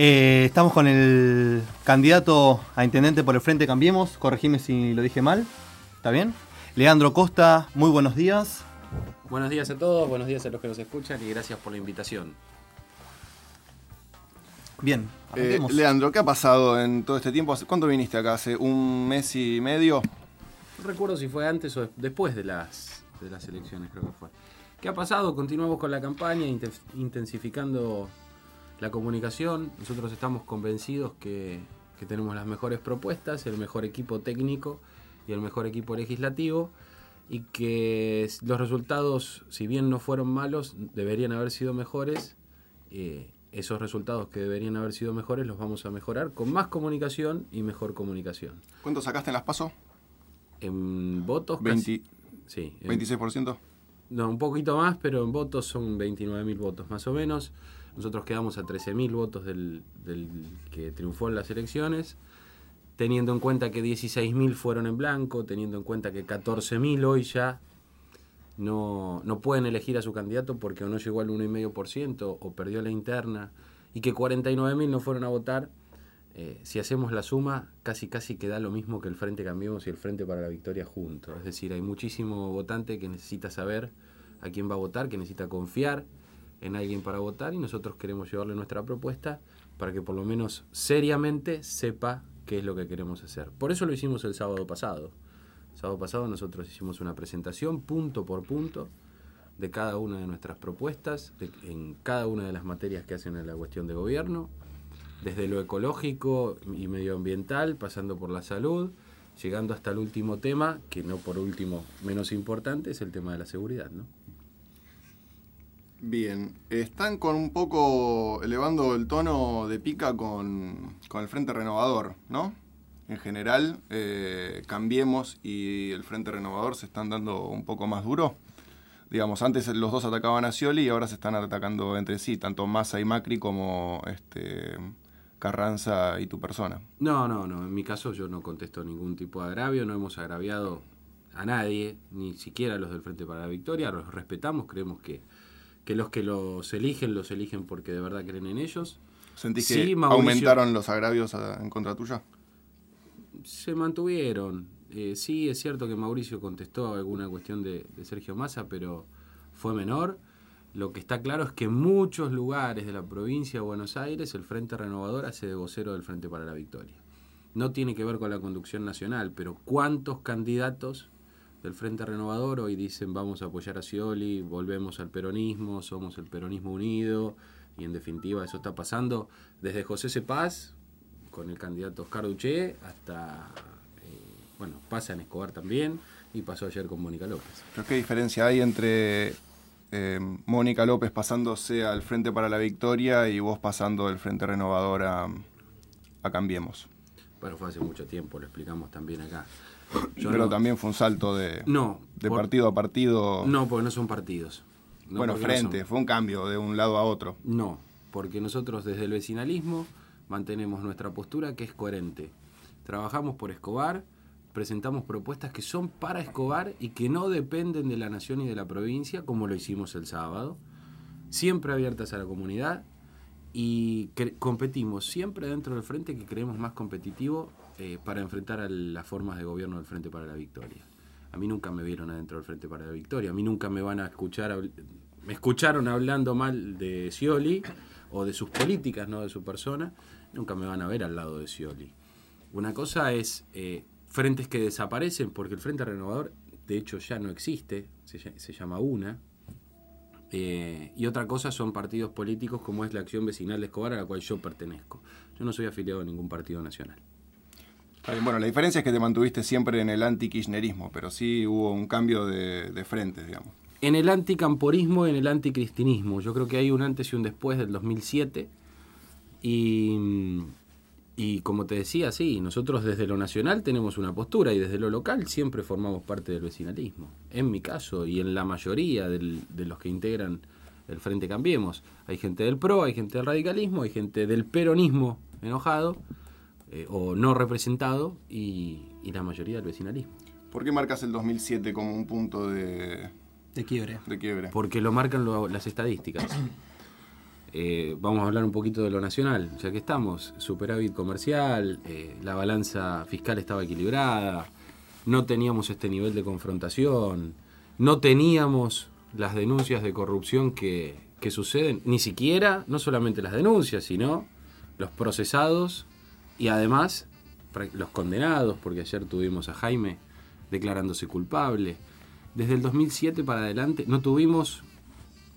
Eh, estamos con el candidato a intendente por el Frente Cambiemos. Corregime si lo dije mal. ¿Está bien? Leandro Costa, muy buenos días. Buenos días a todos, buenos días a los que nos escuchan y gracias por la invitación. Bien, Eh. Leandro, ¿qué ha pasado en todo este tiempo? ¿Hace- ¿Cuánto viniste acá? ¿Hace un mes y medio? No recuerdo si fue antes o después de las, de las elecciones, creo que fue. ¿Qué ha pasado? Continuamos con la campaña, inte- intensificando la comunicación. Nosotros estamos convencidos que, que tenemos las mejores propuestas, el mejor equipo técnico y el mejor equipo legislativo y que los resultados, si bien no fueron malos, deberían haber sido mejores. Eh, esos resultados que deberían haber sido mejores los vamos a mejorar con más comunicación y mejor comunicación. ¿Cuánto sacaste en las PASO? En votos, 20 casi- sí, en- 26%. no, un poquito más, pero en votos son 29.000 votos más o menos. Nosotros quedamos a 13.000 votos del, que triunfó en las elecciones, teniendo en cuenta que 16.000 fueron en blanco, teniendo en cuenta que 14.000 hoy ya no, no pueden elegir a su candidato porque o no llegó al 1,5% o perdió la interna, y que 49.000 no fueron a votar. Eh, si hacemos la suma, casi casi queda lo mismo que el Frente Cambiemos y el Frente para la Victoria juntos. Es decir, hay muchísimo votante que necesita saber a quién va a votar, que necesita confiar en alguien para votar y nosotros queremos llevarle nuestra propuesta para que por lo menos seriamente sepa qué es lo que queremos hacer. Por eso lo hicimos el sábado pasado. El sábado pasado nosotros hicimos una presentación punto por punto de cada una de nuestras propuestas, en cada una de las materias que hacen en la cuestión de gobierno, desde lo ecológico y medioambiental, pasando por la salud, llegando hasta el último tema, que no por último menos importante, es el tema de la seguridad. ¿no? Bien, están con un poco elevando el tono de pica con, con el Frente Renovador, ¿no? En general, eh, Cambiemos y el Frente Renovador se están dando un poco más duro. Digamos, antes los dos atacaban a Scioli y ahora se están atacando entre sí, tanto Massa y Macri como este, Carranza y tu persona. No, no, no. En mi caso yo no contesto ningún tipo de agravio, no hemos agraviado a nadie, ni siquiera a los del Frente para la Victoria, los respetamos, creemos que, que los que los eligen, los eligen porque de verdad creen en ellos. ¿Sentís Sí, que Mauricio. aumentaron los agravios a- en contra tuya? Se mantuvieron. Eh, sí, es cierto que Mauricio contestó alguna cuestión de, de Sergio Massa, pero fue menor. Lo que está claro es que en muchos lugares de la provincia de Buenos Aires el Frente Renovador hace de vocero del Frente para la Victoria. No tiene que ver con la conducción nacional, pero ¿cuántos candidatos del Frente Renovador hoy dicen vamos a apoyar a Scioli, volvemos al peronismo, somos el peronismo unido? Y en definitiva eso está pasando desde José Cepaz, con el candidato Oscar Duché, hasta, eh, bueno, pasa en Escobar también, y pasó ayer con Mónica López. ¿Pero qué diferencia hay entre eh, Mónica López pasándose al Frente para la Victoria y vos pasando del Frente Renovador a, a Cambiemos? Bueno, fue hace mucho tiempo, lo explicamos también acá. Yo Pero no- también fue un salto de, No, de por- partido a partido. No, porque no son partidos. No, bueno, no frente, fue un cambio de un lado a otro. No, porque nosotros desde el vecinalismo mantenemos nuestra postura que es coherente. Trabajamos por Escobar, presentamos propuestas que son para Escobar y que no dependen de la nación y de la provincia, como lo hicimos el sábado, siempre abiertas a la comunidad y competimos siempre dentro del frente que creemos más competitivo eh, para enfrentar a las formas de gobierno del Frente para la Victoria. A mí nunca me vieron adentro del Frente para la Victoria, a mí nunca me van a escuchar, me escucharon hablando mal de Scioli o de sus políticas, no de su persona, nunca me van a ver al lado de Scioli. Una cosa es eh, frentes que desaparecen porque el Frente Renovador de hecho ya no existe, se llama UNA, eh, y otra cosa son partidos políticos como es la Acción Vecinal de Escobar a la cual yo pertenezco. Yo no soy afiliado a ningún partido nacional. Bueno, la diferencia es que te mantuviste siempre en el anti-kirchnerismo, pero sí hubo un cambio de, de frente, digamos. En el anticamporismo y en el anticristinismo, yo creo que hay un antes y un después del 2007. Y, y como te decía, sí, nosotros desde lo nacional tenemos una postura y desde lo local siempre formamos parte del vecinalismo. En mi caso y en la mayoría del- de los que integran el Frente Cambiemos. Hay gente del PRO, hay gente del radicalismo, hay gente del peronismo enojado eh, o no representado y, y la mayoría del vecinalismo. ¿Por qué marcas el 2007 como un punto de, De quiebre. de quiebre? Porque lo marcan lo- las estadísticas. Eh, vamos a hablar un poquito de lo nacional, ya que estamos, superávit comercial, eh, la balanza fiscal estaba equilibrada, no teníamos este nivel de confrontación, no teníamos las denuncias de corrupción que, que suceden, ni siquiera, no solamente las denuncias, sino los procesados y además los condenados, porque ayer tuvimos a Jaime declarándose culpable. Desde el 2007 para adelante no tuvimos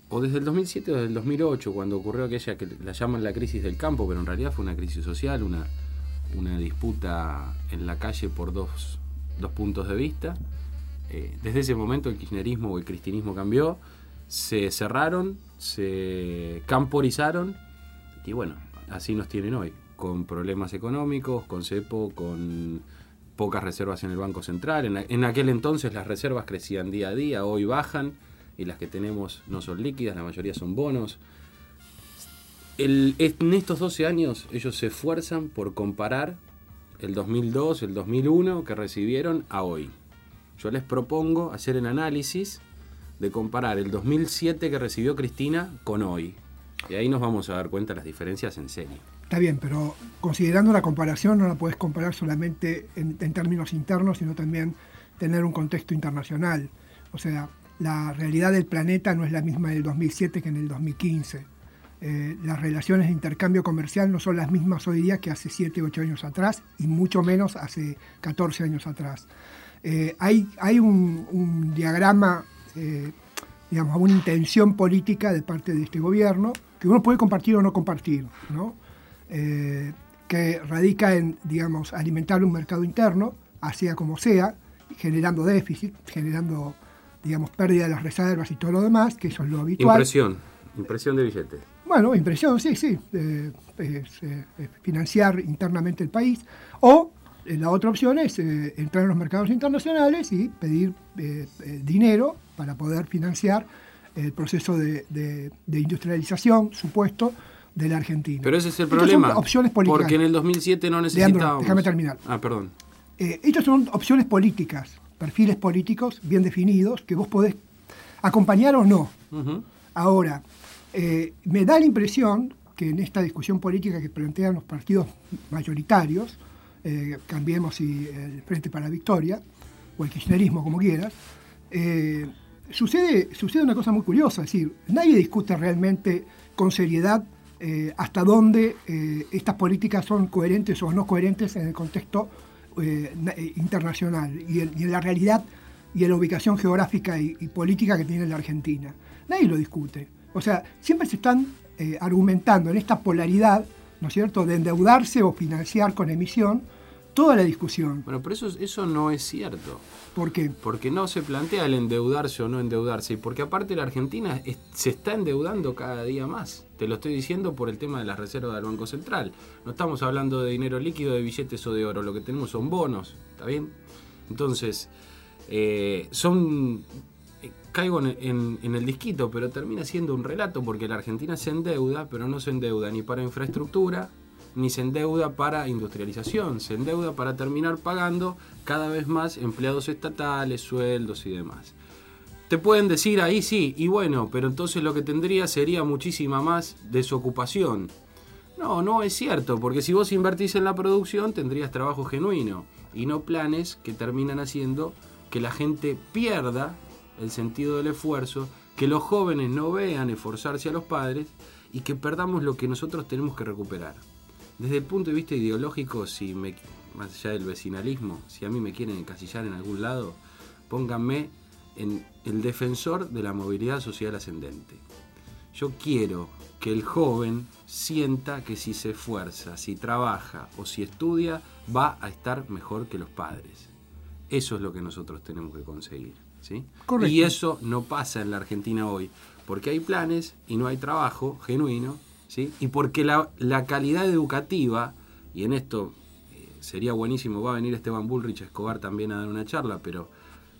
o desde el 2007 o desde el 2008, cuando ocurrió aquella que la llaman la crisis del campo, pero en realidad fue una crisis social, una, una disputa en la calle por dos, puntos de vista. Eh, desde ese momento el kirchnerismo o el cristianismo cambió, se cerraron, se camporizaron y bueno, así nos tienen hoy, con problemas económicos, con cepo, con pocas reservas en el Banco Central. En, aquel entonces las reservas crecían día a día, hoy bajan y las que tenemos no son líquidas, la mayoría son bonos. en estos 12 años ellos se esfuerzan por comparar el 2002, el 2001 que recibieron a hoy. Yo les propongo hacer el análisis de comparar el 2007 que recibió Cristina con hoy. Y ahí nos vamos a dar cuenta de las diferencias en serio. Está bien, pero considerando la comparación no la puedes comparar solamente en, en términos internos, sino también tener un contexto internacional. O sea, la realidad del planeta no es la misma del 2007 que en el 2015. Eh, las relaciones de intercambio comercial no son las mismas hoy día que hace 7, 8 años atrás y mucho menos hace 14 años atrás. Eh, hay, hay un, diagrama, eh, digamos, una intención política de parte de este gobierno que uno puede compartir o no compartir, ¿no? Que radica en, digamos, alimentar un mercado interno, sea como sea, generando déficit, generando digamos, pérdida de las reservas y todo lo demás, que eso es lo habitual. Impresión, impresión de billetes. Bueno, impresión, sí, sí, eh, financiar internamente el país. O eh, la otra opción es eh, entrar en los mercados internacionales y pedir dinero para poder financiar el proceso de, industrialización supuesto de la Argentina. Pero ese es el problema. Son opciones políticas. Porque en el 2007 no necesitábamos... déjame terminar. Ah, perdón. estas son opciones políticas perfiles políticos bien definidos que vos podés acompañar o no. Ahora, eh, me da la impresión que en esta discusión política que plantean los partidos mayoritarios, eh, cambiemos si el Frente para la Victoria, o el kirchnerismo, como quieras, eh, sucede, sucede una cosa muy curiosa, es decir, nadie discute realmente con seriedad hasta dónde estas políticas son coherentes o no coherentes en el contexto eh, eh, internacional y en, la realidad y en la ubicación geográfica y, política que tiene la Argentina. Nadie lo discute. O sea, siempre se están eh, argumentando en esta polaridad, ¿no es cierto?, de endeudarse o financiar con emisión toda la discusión. Bueno, pero eso, eso no es cierto. ¿Por qué? Porque no se plantea el endeudarse o no endeudarse. Y porque aparte la Argentina se está endeudando cada día más. Te lo estoy diciendo por el tema de las reservas del Banco Central. No estamos hablando de dinero líquido, de billetes o de oro. Lo que tenemos son bonos. ¿Está bien? Entonces, eh, son... Eh, caigo en, en el disquito, pero termina siendo un relato porque la Argentina se endeuda, pero no se endeuda ni para infraestructura, ni se endeuda para industrialización, se endeuda para terminar pagando cada vez más empleados estatales, sueldos y demás. Te pueden decir ahí sí, y bueno, pero entonces lo que tendría sería muchísima más desocupación. No, no es cierto, porque si vos invertís en la producción tendrías trabajo genuino y no planes que terminan haciendo que la gente pierda el sentido del esfuerzo, que los jóvenes no vean esforzarse a los padres y que perdamos lo que nosotros tenemos que recuperar. Desde el punto de vista ideológico, si me, más allá del vecinalismo, si a mí me quieren encasillar en algún lado, pónganme en el defensor de la movilidad social ascendente. Yo quiero que el joven sienta que si se esfuerza, si trabaja o si estudia, va a estar mejor que los padres. Eso es lo que nosotros tenemos que conseguir. ¿sí? Y eso no pasa en la Argentina hoy, porque hay planes y no hay trabajo genuino y porque la, calidad educativa, y en esto eh, sería buenísimo, va a venir Esteban Bullrich Escobar también a dar una charla, pero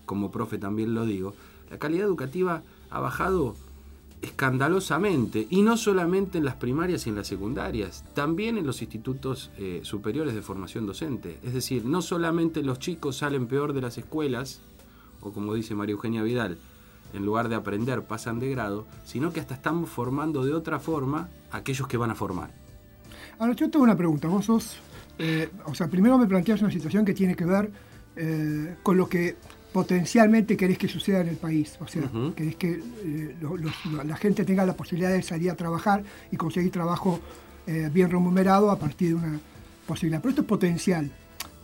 como profe también lo digo, la calidad educativa ha bajado escandalosamente, y no solamente en las primarias y en las secundarias, también en los institutos eh, superiores de formación docente. Es decir, no solamente los chicos salen peor de las escuelas, o como dice María Eugenia Vidal, en lugar de aprender, pasan de grado, sino que hasta estamos formando de otra forma a aquellos que van a formar. Ahora, yo tengo una pregunta. Vos sos, eh, o sea, primero me planteas una situación que tiene que ver eh, con lo que potencialmente querés que suceda en el país. O sea, Ujú. querés que eh, los- la gente tenga la posibilidad de salir a trabajar y conseguir trabajo eh, bien remunerado a partir de una posibilidad. Pero esto es potencial.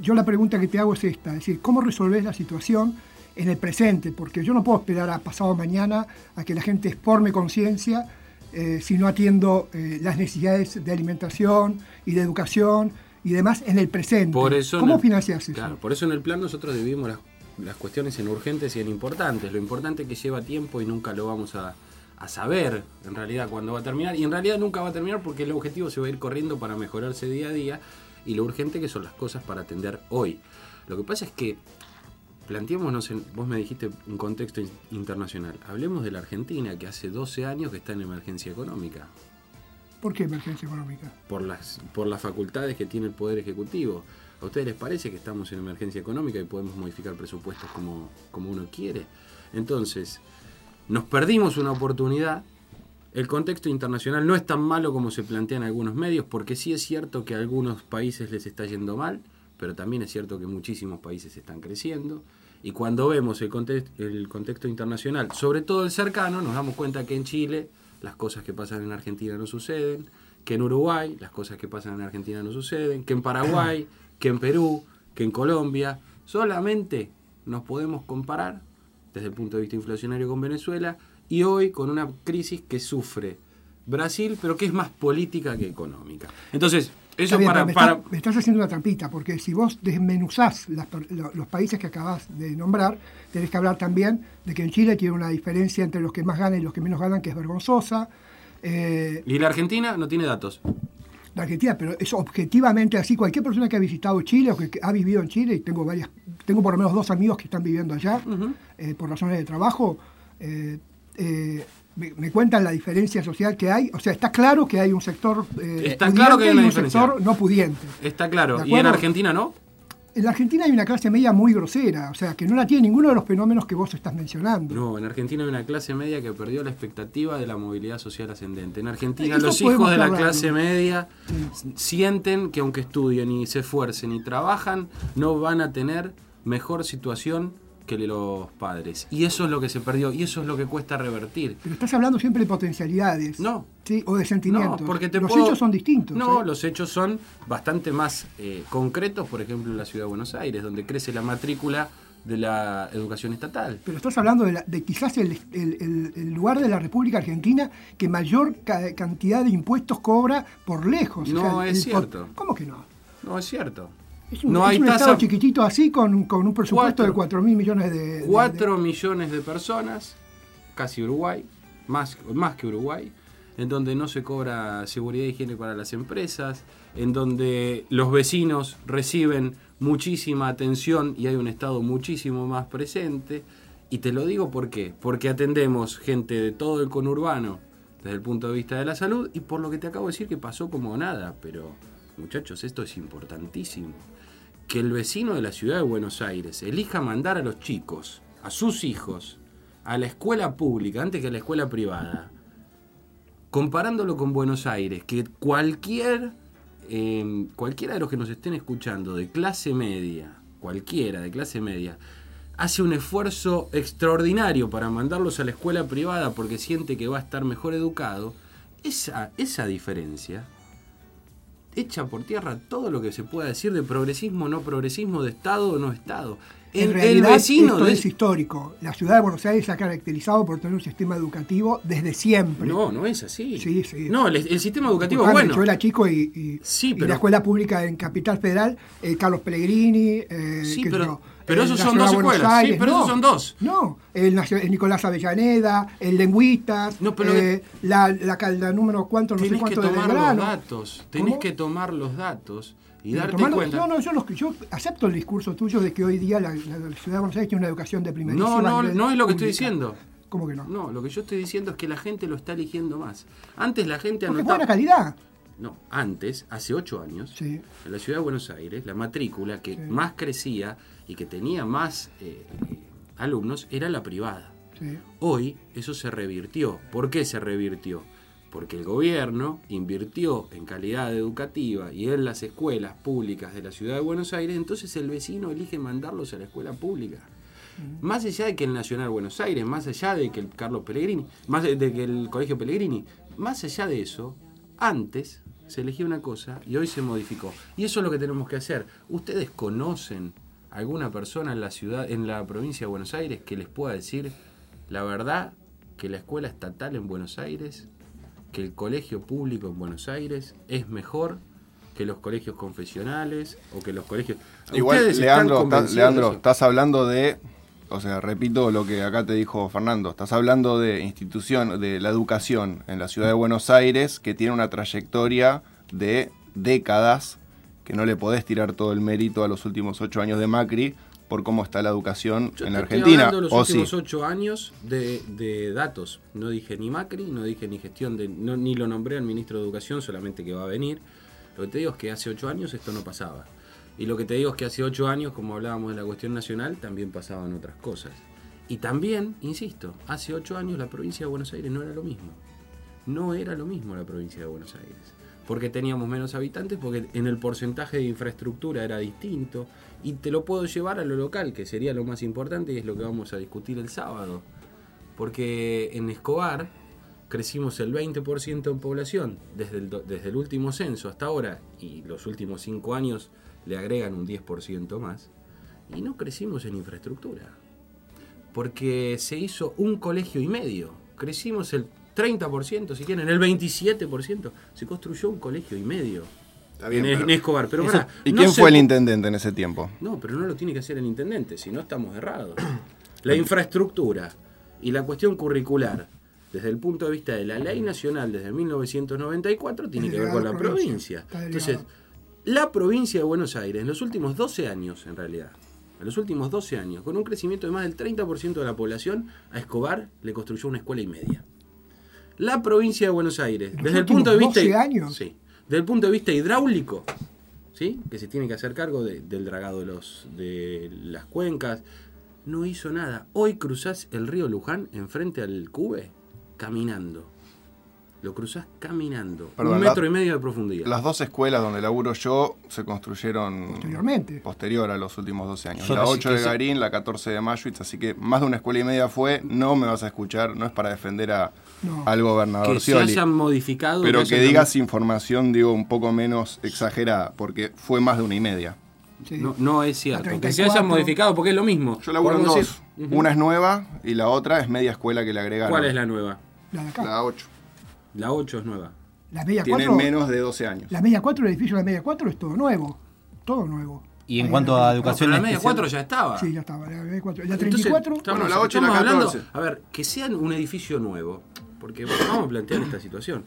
Yo la pregunta que te hago es esta, es decir, ¿cómo resolvés la situación en el presente? Porque yo no puedo esperar a pasado mañana a que la gente forme conciencia eh, si no atiendo eh, las necesidades de alimentación y de educación y demás en el presente. Por eso ¿Cómo el- financias eso? Claro, por eso en el plan nosotros dividimos las, las cuestiones en urgentes y en importantes. Lo importante es que lleva tiempo y nunca lo vamos a, a saber en realidad cuándo va a terminar. Y en realidad nunca va a terminar porque el objetivo se va a ir corriendo para mejorarse día a día. Y lo urgente que son las cosas para atender hoy. Lo que pasa es que planteémonos, en, vos me dijiste un contexto in- internacional. Hablemos de la Argentina que hace 12 años que está en emergencia económica. ¿Por qué emergencia económica? por las, por las facultades que tiene el Poder Ejecutivo. ¿A ustedes les parece que estamos en emergencia económica y podemos modificar presupuestos como, como uno quiere? Entonces, nos perdimos una oportunidad. El contexto internacional no es tan malo como se plantea en algunos medios, porque sí es cierto que a algunos países les está yendo mal, pero también es cierto que muchísimos países están creciendo. Y cuando vemos el contexto, el contexto internacional, sobre todo el cercano, nos damos cuenta que en Chile las cosas que pasan en Argentina no suceden, que en Uruguay las cosas que pasan en Argentina no suceden, que en Paraguay, que en Perú, que en Colombia. Solamente nos podemos comparar desde el punto de vista inflacionario con Venezuela y hoy con una crisis que sufre Brasil, pero que es más política que económica. Entonces, eso bien, para... me, para- estás, me estás haciendo una trampita, porque si vos desmenuzás las los países que acabas de nombrar, tenés que hablar también de que en Chile tiene una diferencia entre los que más ganan y los que menos ganan, que es vergonzosa. Eh, Y la Argentina no tiene datos. la Argentina, pero es objetivamente así. Cualquier persona que ha visitado Chile o que, que ha vivido en Chile, y tengo varias, tengo por lo menos dos amigos que están viviendo allá eh, por razones de trabajo, eh, eh, me, me cuentan la diferencia social que hay. O sea, está claro que hay un sector eh, Está claro que hay una y un diferencia. sector no pudiente. Está claro. ¿De ¿Y en? Argentina no? En la Argentina hay una clase media muy grosera, o sea, que no la tiene ninguno de los fenómenos que vos estás mencionando. No, en Argentina hay una clase media que perdió la expectativa de la movilidad social ascendente. En Argentina Eso los hijos de la clase media sienten que aunque estudien y se esfuercen y trabajan, no van a tener mejor situación que los padres. Y eso es lo que se perdió y eso es lo que cuesta revertir. Pero estás hablando siempre de potencialidades. No. ¿sí? O de sentimientos. No, porque te los puedo- hechos son distintos. No, ¿eh? los hechos son bastante más eh, concretos, por ejemplo, en la ciudad de Buenos Aires, donde crece la matrícula de la educación estatal. Pero estás hablando de, la- de quizás el, el- el- el lugar de la República Argentina que mayor ca- cantidad de impuestos cobra por lejos. O No, sea, es cierto. ¿Cómo que no? No es cierto. Es un, no es hay un tasa. estado chiquitito así con, con un presupuesto de 4 mil millones de... de- 4 millones de personas, casi Uruguay, más, más que Uruguay, en donde no se cobra seguridad e higiene para las empresas, en donde los vecinos reciben muchísima atención y hay un Estado muchísimo más presente. Y te lo digo por qué, porque atendemos gente de todo el conurbano desde el punto de vista de la salud y por lo que te acabo de decir que pasó como nada, pero muchachos, esto es importantísimo que el vecino de la ciudad de Buenos Aires elija mandar a los chicos, a sus hijos, a la escuela pública antes que a la escuela privada, comparándolo con Buenos Aires, que cualquier, eh, cualquiera de los que nos estén escuchando de clase media, cualquiera de clase media, hace un esfuerzo extraordinario para mandarlos a la escuela privada porque siente que va a estar mejor educado, esa, esa diferencia echa por tierra todo lo que se pueda decir de progresismo, no progresismo, de Estado o no Estado. En El, realidad, el vecino esto de- es histórico. La ciudad de Buenos Aires se ha caracterizado por tener un sistema educativo desde siempre. No, no es así. Sí, sí. No, el, el sistema educativo es bueno. Yo era chico y, y- Sí, y pero- la escuela pública en Capital Federal, eh, Carlos Pellegrini. eh, Sí, pero- yo, pero esos son dos escuelas, sí, pero no, esos son dos. No, el, el Nicolás Avellaneda, el Lengüitas, No, pero- eh, la, la, la número cuánto, no sé Tenés que de tomar los datos. Tenés ¿Cómo? que tomar los datos y Pero darte tomarlo- cuenta. No, no, yo, los- yo acepto el discurso tuyo de que hoy día la, la ciudad de Buenos Aires tiene una educación de primerísima No, no, no es lo que estoy diciendo. ¿Cómo que no? No, lo que yo estoy diciendo es que la gente lo está eligiendo más. Antes la gente Porque anotaba. buena calidad. No, antes, hace ocho años, Sí. en la ciudad de Buenos Aires, la matrícula que Sí. más crecía y que tenía más eh, eh, alumnos era la privada. Sí. Hoy eso se revirtió. ¿Por qué se revirtió? Porque el gobierno invirtió en calidad educativa y en las escuelas públicas de la ciudad de Buenos Aires, entonces el vecino elige mandarlos a la escuela pública. Más allá de que el Nacional Buenos Aires, más allá de que el Carlos Pellegrini, más de que el Colegio Pellegrini, más allá de eso, antes se elegía una cosa y hoy se modificó. Y eso es lo que tenemos que hacer. ¿Ustedes conocen alguna persona en la ciudad, en la provincia de Buenos Aires que les pueda decir la verdad que la escuela estatal en Buenos Aires, que el colegio público en Buenos Aires es mejor que los colegios confesionales o que los colegios... Igual, ¿Ustedes están Leandro, estás, Leandro, estás hablando de, o sea, repito lo que acá te dijo Fernando, estás hablando de institución, de la educación en la ciudad de Buenos Aires, que tiene una trayectoria de décadas, que no le podés tirar todo el mérito a los últimos ocho años de Macri por cómo está la educación Yo en la estoy Argentina. hablando de los ¿O sí? últimos ocho años de, de datos. No dije ni Macri, no dije ni gestión de. No, ni lo nombré al ministro de Educación, solamente que va a venir. Lo que te digo es que hace ocho años esto no pasaba. Y lo que te digo es que hace ocho años, como hablábamos de la cuestión nacional, también pasaban otras cosas. Y también, insisto, hace ocho años la provincia de Buenos Aires no era lo mismo. No era lo mismo la provincia de Buenos Aires. Porque teníamos menos habitantes, porque en el porcentaje de infraestructura era distinto. Y te lo puedo llevar a lo local, que sería lo más importante y es lo que vamos a discutir el sábado. Porque en Escobar crecimos el 20% en población desde el, desde el último censo hasta ahora, y los últimos cinco años le agregan un 10% más, y no crecimos en infraestructura porque se hizo un colegio y medio. Crecimos el 30%, si quieren, el 27%. Se construyó un colegio y medio Está bien, en, pero- Escobar. Pero Eso- ¿Y no quién se fue el intendente en ese tiempo? No, pero no lo tiene que hacer el intendente, si no estamos errados. La infraestructura y la cuestión curricular, desde el punto de vista de la ley nacional desde 1994, tiene que ver con la provincia. Entonces, la provincia de Buenos Aires, en los últimos 12 años, en realidad, en los últimos 12 años, con un crecimiento de más del 30% de la población, a Escobar le construyó una escuela y media. La provincia de Buenos Aires, ¿En los desde el punto de vista 12 años? Sí, desde el punto de vista hidráulico, ¿sí? que se tiene que hacer cargo de- del dragado de, los, de las cuencas, no hizo nada. Hoy cruzás el río Luján enfrente al Cube caminando. Lo cruzás caminando. Perdón, un la- metro y medio de profundidad. Las dos escuelas donde laburo yo se construyeron Posteriormente. posterior a los últimos 12 años. Yo la sí 8 que de sí. Garín, la 14 de Mayuitz, así que más de una escuela y media fue, no me vas a escuchar, no es para defender a, No. al gobernador que se Scioli, hayan modificado. pero hayan que digas información, digo, un poco menos exagerada, porque fue más de una y media. Sí. No, no es cierto. La Que se 34. hayan modificado, porque es lo mismo. Yo laburo en dos. decir- Una es nueva y la otra es media escuela que le agregaron. ¿Cuál es la nueva? La de acá. La 8. La 8 es nueva. La media Tiene 4. menos de 12 años. La media 4, el edificio de la media 4 es todo nuevo. Todo nuevo. Y en Ahí cuanto la- a educación la media especial- 4 ya estaba. Sí, ya estaba. La media 4. La Entonces, 34. estamos, Bueno, la ocho y la estamos hablando, 14. a ver, que sean un edificio nuevo, porque vamos a plantear esta situación.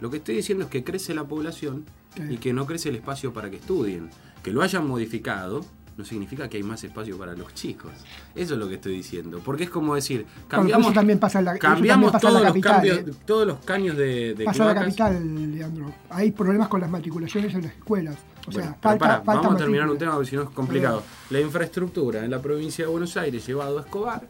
Lo que estoy diciendo es que crece la población y que no crece el espacio para que estudien. Que lo hayan modificado no significa que hay más espacio para los chicos. Eso es lo que estoy diciendo. Porque es como decir, cambiamos, eso también pasa en la- cambiamos en la todos, los cambios, ¿eh? todos los caños de, de Pasa la capital, Leandro. Hay problemas con las matriculaciones en las escuelas. O Bueno, falta, falta vamos a terminar un tema porque si no es complicado. La infraestructura en la provincia de Buenos Aires llevado a Escobar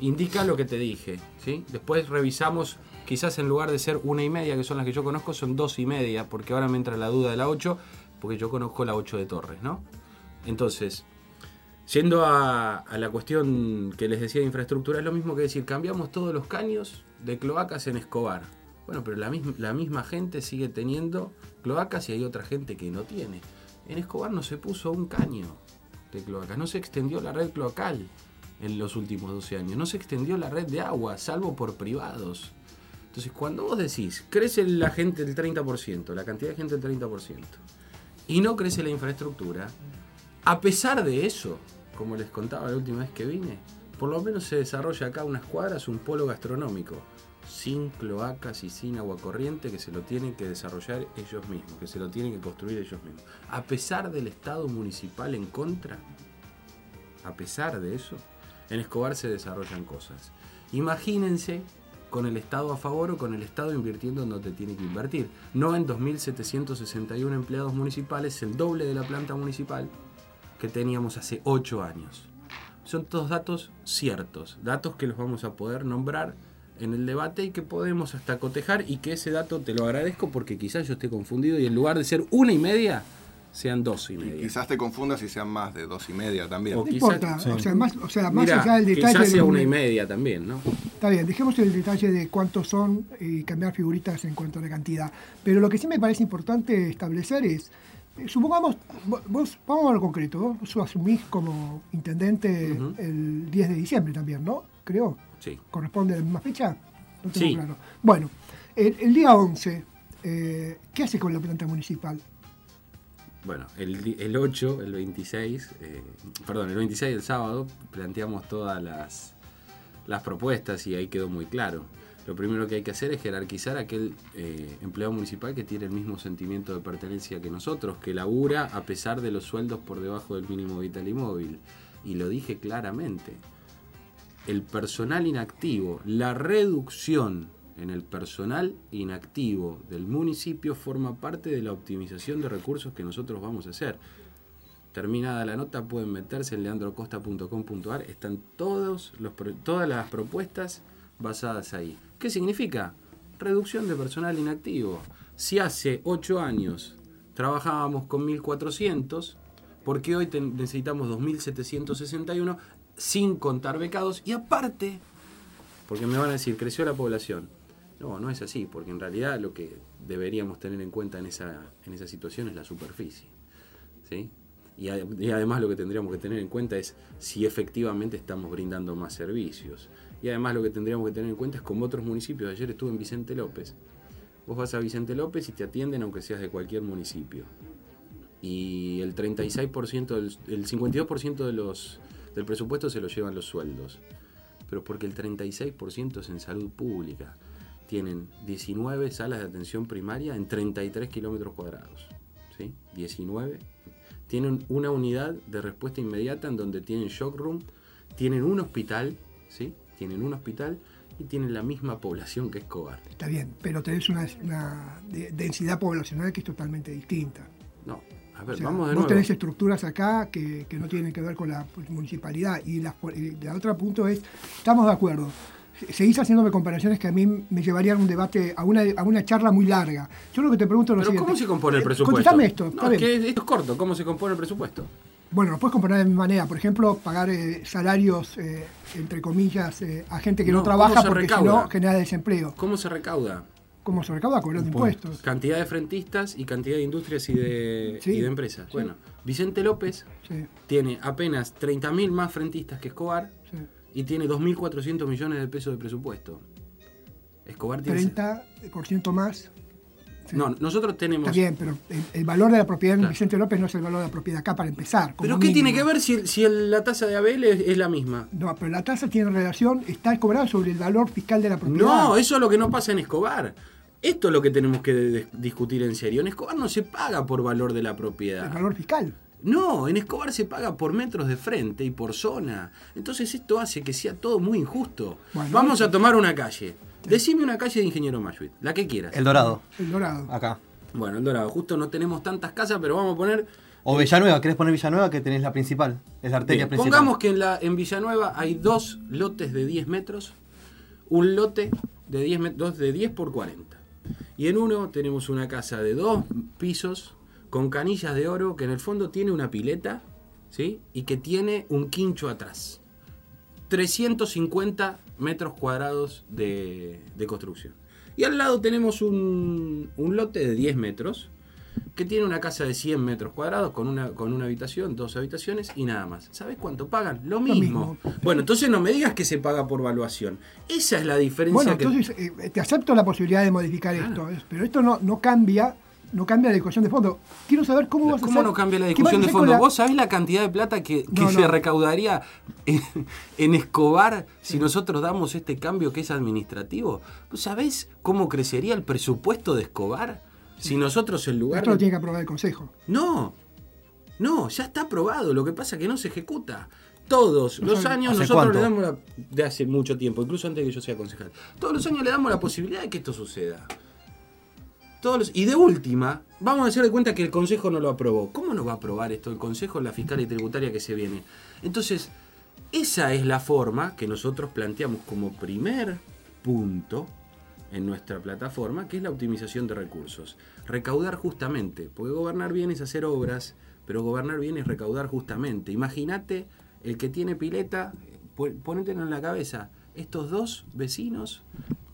indica lo que te dije. ¿sí? Después revisamos, quizás en lugar de ser una y media, que son las que yo conozco, son dos y media, porque ahora me entra la duda de la 8, porque yo conozco la 8 de Torres, ¿no? Entonces, yendo a, la cuestión que les decía de infraestructura, es lo mismo que decir, cambiamos todos los caños de cloacas en Escobar. Bueno, pero la la misma gente sigue teniendo cloacas y hay otra gente que no tiene. En Escobar no se puso un caño de cloacas, no se extendió la red cloacal en los últimos 12 años, no se extendió la red de agua, salvo por privados. Entonces, cuando vos decís, crece la gente del 30%, la cantidad de gente del 30%, y no crece la infraestructura, a pesar de eso, como les contaba la última vez que vine, por lo menos se desarrolla acá unas cuadras un polo gastronómico, sin cloacas y sin agua corriente, que se lo tienen que desarrollar ellos mismos, que se lo tienen que construir ellos mismos. A pesar del Estado municipal en contra, a pesar de eso, en Escobar se desarrollan cosas. Imagínense con el Estado a favor o con el Estado invirtiendo en donde tiene que invertir. No en 2.761 empleados municipales, el doble de la planta municipal que teníamos hace 8 años. Son todos datos ciertos, datos que los vamos a poder nombrar en el debate y que podemos hasta cotejar y que ese dato te lo agradezco porque quizás yo esté confundido y en lugar de ser una y media, sean dos y media. Quizás te confundas y sean más de dos y media también. O No quizás- importa, sí. o sea, más, o sea, más Mira, allá del detalle. quizás sea del una y media también, ¿no? Está bien, dejemos el detalle de cuántos son y cambiar figuritas en cuanto a la cantidad. Pero lo que sí me parece importante establecer es, eh, supongamos, vo- vos, vamos a lo concreto, vos asumís como intendente el 10 de diciembre también, ¿no? Creo. Sí. ¿Corresponde a la misma fecha? No tengo Sí. claro. Bueno, el, el día 11, eh, ¿qué hace con la planta municipal? Bueno, el, el 8, el 26, eh, perdón, el 26 del sábado planteamos todas las, las propuestas y ahí quedó muy claro. Lo primero que hay que hacer es jerarquizar a aquel eh, empleado municipal que tiene el mismo sentimiento de pertenencia que nosotros, que labura a pesar de los sueldos por debajo del mínimo vital y móvil. Y lo dije claramente. El personal inactivo, la reducción en el personal inactivo del municipio forma parte de la optimización de recursos que nosotros vamos a hacer. Terminada la nota pueden meterse en leandrocosta.com.ar, están todos todas las propuestas basadas ahí. ¿Qué significa? Reducción de personal inactivo. Si hace 8 años trabajábamos con 1400, ¿por qué hoy necesitamos 2761 sin contar becados? Y aparte, porque me van a decir, creció la población. No, no es así, porque en realidad lo que deberíamos tener en cuenta en esa, en esa situación es la superficie. ¿sí? Y, además lo que tendríamos que tener en cuenta es si efectivamente estamos brindando más servicios. Y además lo que tendríamos que tener en cuenta es como otros municipios. Ayer estuve en Vicente López. Vos vas a Vicente López y te atienden aunque seas de cualquier municipio. Y el 36%, del, el 52% de los, del presupuesto se lo llevan los sueldos. Pero porque el 36% es en salud pública. Tienen 19 salas de atención primaria en 33 kilómetros cuadrados. ¿sí? 19. Tienen una unidad de respuesta inmediata en donde tienen shock room, tienen un hospital, ¿sí? Tienen un hospital y tienen la misma población que Escobar. Está bien, pero tenés una, una de- densidad poblacional que es totalmente distinta. No, a ver, O sea, vamos de vos nuevo. tenés estructuras acá que, que no tienen que ver con la municipalidad. Y la, y la otra punto es, estamos de acuerdo. Se- Seguís haciéndome comparaciones que a mí me llevarían a un debate, a una, a una charla muy larga. Yo lo que te pregunto es lo Pero siguiente. ¿cómo se compone el Eh, presupuesto? Contestame esto, No, es que esto es corto, ¿cómo se compone el presupuesto? Bueno, lo puedes comparar de mi manera. Por ejemplo, pagar eh, salarios, eh, entre comillas, eh, a gente que no, No, ¿cómo trabaja porque si no genera desempleo. ¿Cómo se recauda? ¿Cómo se recauda? Cobrando impuestos. Cantidad de frentistas y cantidad de industrias y de, Sí, y de empresas. sí. Bueno, Vicente López Sí, tiene apenas 30.000 más frentistas que Escobar sí. Y tiene 2.400 millones de pesos de presupuesto. Escobar tiene... 30% más. Sí. No, nosotros tenemos... Está bien, pero el, el valor de la propiedad en Claro. Vicente López no es el valor de la propiedad acá para empezar. como ¿Pero qué mínimo. tiene que ver si, si el- la tasa de Abel es, es la misma? No, pero la tasa tiene relación, está cobrada sobre el valor fiscal de la propiedad. No, eso es lo que no pasa en Escobar. Esto es lo que tenemos que discutir en serio. En Escobar no se paga por valor de la propiedad. El valor fiscal. No, en Escobar se paga por metros de frente y por zona. Entonces esto hace que sea todo muy injusto. Bueno, Vamos a tomar una calle. Decime una calle de Ingeniero Mayuit, la que quieras. El Dorado, El dorado. acá. Bueno, el Dorado, justo no tenemos tantas casas, pero vamos a poner... O Villanueva, ¿querés poner Villanueva? Que tenés la principal, es la arteria Bien, principal. pongamos que en, la, en Villanueva hay dos lotes de 10 metros, un lote de 10, met- dos de 10 por 40. Y en uno tenemos una casa de dos pisos con canillas de oro que en el fondo tiene una pileta, ¿sí? Y que tiene un quincho atrás. 350 metros cuadrados de, de construcción. Y al lado tenemos un, un lote de 10 metros que tiene una casa de 100 metros cuadrados con una, con una habitación, dos habitaciones y nada más. ¿Sabes cuánto pagan? Lo mismo. mismo. Bueno, entonces no me digas que se paga por valuación. Esa es la diferencia Bueno, que... entonces eh, te acepto la posibilidad de modificar Claro. esto, es- pero esto no, no cambia no cambia la discusión de fondo. Quiero saber cómo vas a ¿Cómo hacer- no cambia la discusión de fondo? la- ¿Vos sabés la cantidad de plata que, que No, se no. recaudaría en, en Escobar si nosotros damos este cambio que es administrativo? ¿Vos sabés cómo crecería el presupuesto de Escobar si nosotros en lugar Esto lo tiene que aprobar el Consejo. No, no, ya está aprobado. Lo que pasa es que no se ejecuta. Todos los ¿Hace años cuánto? nosotros le damos la, de hace mucho tiempo, incluso antes de que yo sea concejal. Todos los años le damos la posibilidad de que esto suceda. Y de última, vamos a hacer de cuenta que el Consejo no lo aprobó. ¿Cómo no va a aprobar esto el Consejo, la fiscal y tributaria que se viene? Entonces, esa es la forma que nosotros planteamos como primer punto en nuestra plataforma, que es la optimización de recursos. Recaudar justamente, porque gobernar bien es hacer obras, pero gobernar bien es recaudar justamente. Imagínate el que tiene pileta, ponételo en la cabeza, estos dos vecinos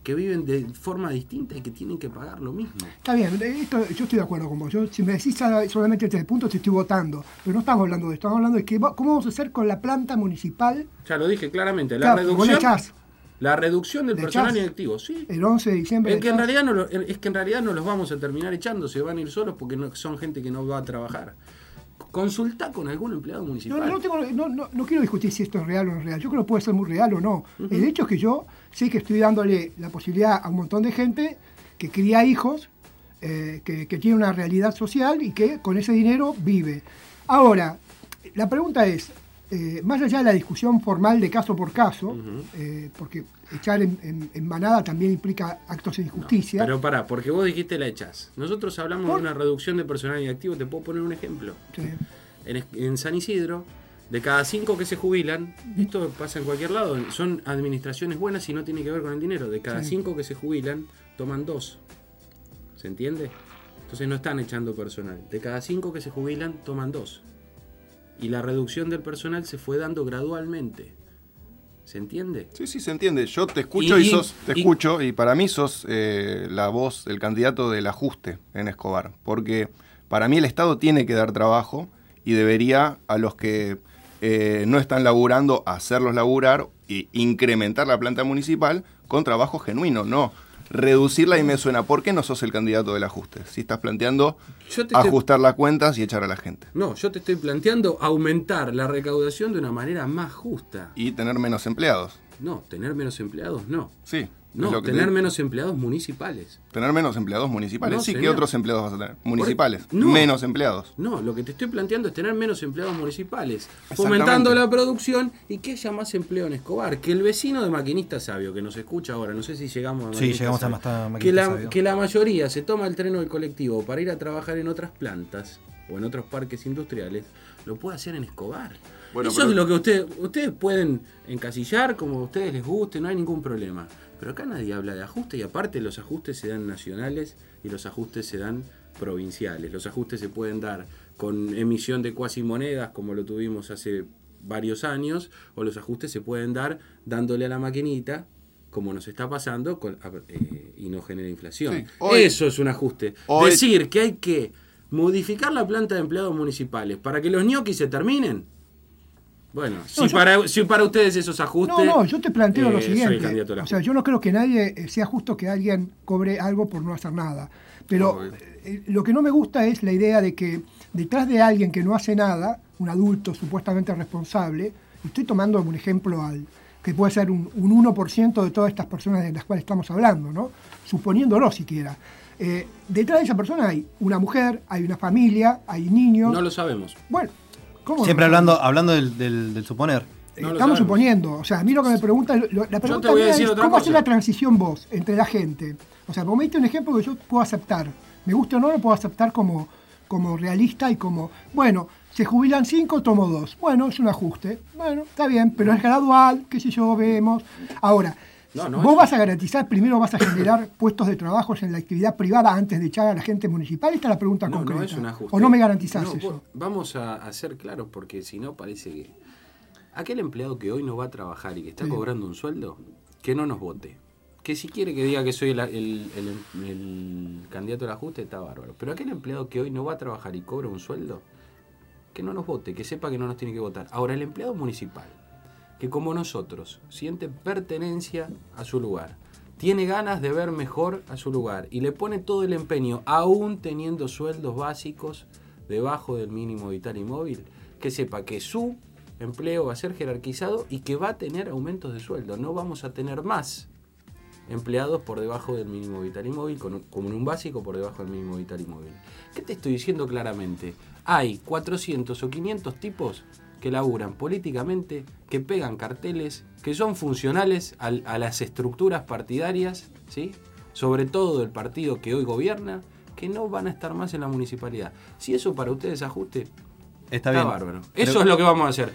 que viven de forma distinta y que tienen que pagar lo mismo. Está bien, esto, yo estoy de acuerdo con vos. Yo, si me decís solamente este punto, te estoy votando. Pero no estamos hablando de esto, estamos hablando de que, cómo vamos a hacer con la planta municipal. Ya lo dije claramente, la reducción. La reducción del personal inactivo, sí. El 11 de diciembre. Es que, en realidad no, es que en realidad no los vamos a terminar echando, se van a ir solos porque no, son gente que no va a trabajar. Consulta con algún empleado municipal. No, no, quiero discutir si esto es real o no es real. Yo creo que puede ser muy real o no. El hecho es que yo sé que estoy dándole la posibilidad a un montón de gente que cría hijos, eh, que, tiene una realidad social y que con ese dinero vive. Ahora, la pregunta es, eh, más allá de la discusión formal de caso por caso, eh, porque echar en, manada también implica actos de injusticia. pero pará, porque vos dijiste la echás. Nosotros hablamos de una reducción de personal inactivo, te puedo poner un ejemplo. En, San Isidro, de cada cinco que se jubilan, esto pasa en cualquier lado, son administraciones buenas y no tiene que ver con el dinero. De cada cinco que se jubilan, toman dos. ¿Se entiende? Entonces no están echando personal. De cada cinco que se jubilan, toman dos. Y la reducción del personal se fue dando gradualmente. ¿Se entiende? Sí, sí, se entiende. Yo te escucho y, sos, te escucho, y para mí sos eh, la voz, el candidato del ajuste en Escobar. Porque para mí el Estado tiene que dar trabajo y debería a los que eh, no están laburando hacerlos laburar e incrementar la planta municipal con trabajo genuino, no reducirla y me suena, ¿por qué no sos el candidato del ajuste? Si estás planteando ajustar las cuentas y echar a la gente. No, yo te estoy planteando aumentar la recaudación de una manera más justa. Y tener menos empleados. No, tener menos empleados no. Sí. No, tener menos empleados municipales. ¿Tener menos empleados municipales? sí, ¿qué otros empleados vas a tener? Municipales. menos empleados. No, lo que te estoy planteando es tener menos empleados municipales. Fomentando la producción y que haya más empleo en Escobar. Que el vecino de Maquinista Sabio, que nos escucha ahora, no sé si llegamos a Maquinista Sí, llegamos a Maquinista que la, Que la mayoría se toma el tren o el colectivo para ir a trabajar en otras plantas o en otros parques industriales, lo puede hacer en Escobar. Eso es lo que ustedes, ustedes pueden encasillar como a ustedes les guste, no hay ningún problema. Pero acá nadie habla de ajuste y aparte los ajustes se dan nacionales y los ajustes se dan provinciales. Los ajustes se pueden dar con emisión de cuasi monedas como lo tuvimos hace varios años o los ajustes se pueden dar dándole a la maquinita como nos está pasando eh, y no genera inflación. Eso es un ajuste. Decir que hay que modificar la planta de empleados municipales para que los ñoquis se terminen bueno, si, para, si para ustedes esos ajustes. No, no, yo te planteo lo eh, siguiente. O sea, yo no creo que nadie eh, sea justo que alguien cobre algo por no hacer nada. Pero eh, lo que no me gusta es la idea de que detrás de alguien que no hace nada, un adulto supuestamente responsable, estoy tomando un ejemplo al que puede ser un, un 1% de todas estas personas de las cuales estamos hablando, ¿no? Suponiéndolo siquiera. detrás de esa persona hay una mujer, hay una familia, hay niños. No lo sabemos. Bueno, Siempre hablando, hablando del, suponer. Estamos suponiendo. O sea, a mí lo que me pregunta, la pregunta es cómo hacer la transición vos entre la gente. O sea, vos me diste un ejemplo que yo puedo aceptar. Me gusta o no, lo puedo aceptar como, como realista y como, bueno, se jubilan cinco, tomo dos. Bueno, es un ajuste. Bueno, está bien, pero es gradual, qué sé yo, vemos. Ahora, Vos vas a garantizar, primero vas a generar puestos de trabajo en la actividad privada antes de echar a la gente municipal. Esta es la pregunta concreta. No es un ajuste. ¿O no me garantizás eso? Vamos a, ser claros porque si no parece que aquel empleado que hoy no va a trabajar y que está cobrando un sueldo, que no nos vote. Que si quiere que diga que soy el, el candidato al ajuste, está bárbaro. Pero aquel empleado que hoy no va a trabajar y cobra un sueldo, que no nos vote, que sepa que no nos tiene que votar. Ahora, el empleado municipal que como nosotros siente pertenencia a su lugar, tiene ganas de ver mejor a su lugar y le pone todo el empeño, aún teniendo sueldos básicos debajo del mínimo vital y móvil, que sepa que su empleo va a ser jerarquizado y que va a tener aumentos de sueldo. No vamos a tener más empleados por debajo del mínimo vital y móvil, como en un básico por debajo del mínimo vital y móvil. ¿Qué te estoy diciendo claramente? Hay 400 o 500 tipos que laburan políticamente, que pegan carteles, que son funcionales a, las estructuras partidarias, ¿sí? sobre todo del partido que hoy gobierna, que no van a estar más en la municipalidad. Si eso para ustedes ajuste, está, bárbaro. Eso es lo que vamos a hacer.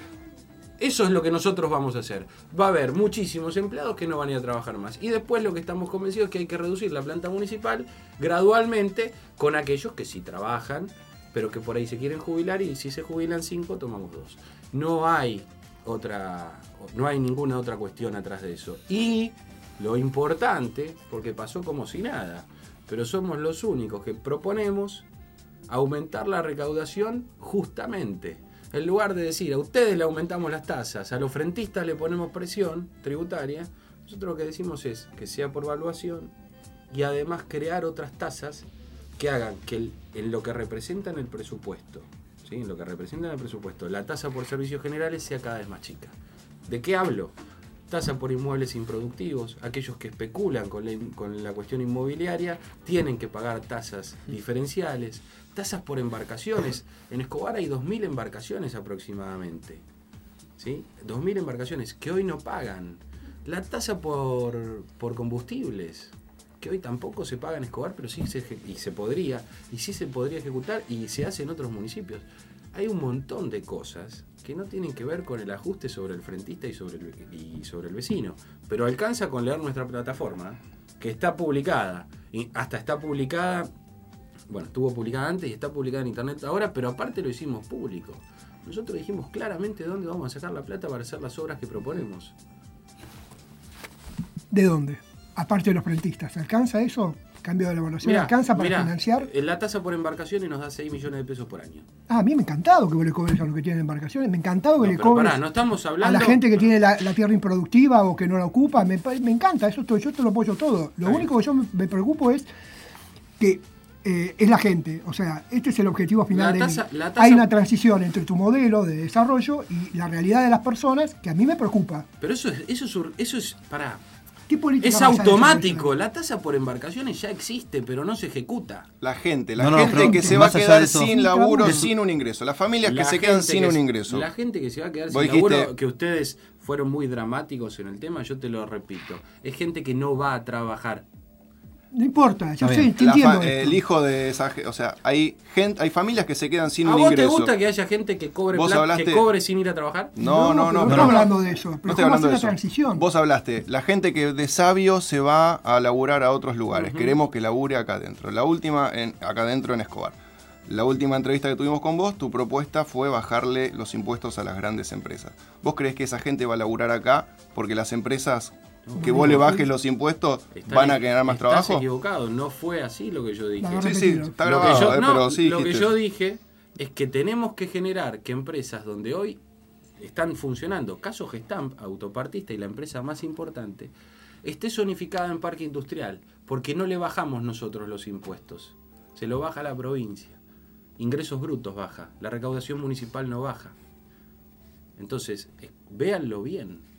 Eso es lo que nosotros vamos a hacer. Va a haber muchísimos empleados que no van a ir a trabajar más. Y después lo que estamos convencidos es que hay que reducir la planta municipal gradualmente con aquellos que sí trabajan, pero que por ahí se quieren jubilar y si se jubilan cinco, tomamos dos. No hay otra, no hay ninguna otra cuestión atrás de eso. Y lo importante, porque pasó como si nada, pero somos los únicos que proponemos aumentar la recaudación justamente en lugar de decir a ustedes le aumentamos las tasas, a los frentistas le ponemos presión tributaria, nosotros lo que decimos es que sea por valuación y además crear otras tasas que hagan que en lo que representan el presupuesto, en lo que representan el presupuesto, la tasa por servicios generales sea cada vez más chica. ¿De qué hablo? Tasa por inmuebles improductivos, aquellos que especulan con la, con la cuestión inmobiliaria tienen que pagar tasas diferenciales, tasas por embarcaciones. En Escobar hay 2.000 embarcaciones aproximadamente. ¿Sí? 2.000 embarcaciones que hoy no pagan. La tasa por, por combustibles, que hoy tampoco se paga en Escobar, pero sí se, y se podría, y sí se podría ejecutar y se hace en otros municipios. Hay un montón de cosas que no tienen que ver con el ajuste sobre el frentista y sobre el, y sobre el vecino, pero alcanza con leer nuestra plataforma, que está publicada, hasta está publicada bueno, estuvo publicada antes y está publicada en internet ahora, pero aparte lo hicimos público. Nosotros dijimos claramente dónde vamos a sacar la plata para hacer las obras que proponemos. ¿De dónde? Aparte de los frentistas, ¿alcanza eso? Cambio de la evaluación, ¿alcanza para financiar? Eh, la tasa por embarcaciones nos da 6 millones de pesos por año. Ah, a mí me encantado que vos le cobres a los que tienen embarcaciones, me encantado que le cobres no estamos hablando... a la gente que tiene la, tierra improductiva o que no la ocupa, me, encanta, eso yo te lo apoyo todo. Lo único que yo me preocupo es que eh, es la gente. O sea, este es el objetivo final. Hay una transición entre tu modelo de desarrollo y la realidad de las personas que a mí me preocupa. Pero eso es, eso es, eso es para. Es automático. La tasa por embarcaciones ya existe, pero no se ejecuta. La gente, la gente que se va a quedar sin laburo, sin un ingreso. Las familias que se quedan sin un ingreso. La gente que se va a quedar sin laburo, que ustedes fueron muy dramáticos en el tema, yo te lo repito. Es gente que no va a trabajar no importa, yo sé, entiendo. El hijo de esa o sea, hay gente, hay familias que se quedan sin un ingreso. ¿A vos te gusta que haya gente que cobre que cobre sin ir a trabajar? No, no, no. No, estoy hablando de eso. no estoy hablando de eso. Transición? Vos hablaste, la gente que de sabio se va a laburar a otros lugares. Queremos que labure acá adentro. La última, en, acá adentro en Escobar. La última entrevista que tuvimos con vos, tu propuesta fue bajarle los impuestos a las grandes empresas. ¿Vos crees que esa gente va a laburar acá porque las empresas que vos le bajes los impuestos, van a generar más estás trabajo. equivocado, no fue así lo que yo dije. Sí, sí, está grabado, eh, pero sí. Lo que yo dije es que tenemos que generar que empresas donde hoy están funcionando, caso Gestamp, autopartista y la empresa más importante, esté zonificada en parque industrial, porque no le bajamos nosotros los impuestos, se lo baja la provincia. Ingresos brutos baja, la recaudación municipal no baja. Entonces, eh, véanlo bien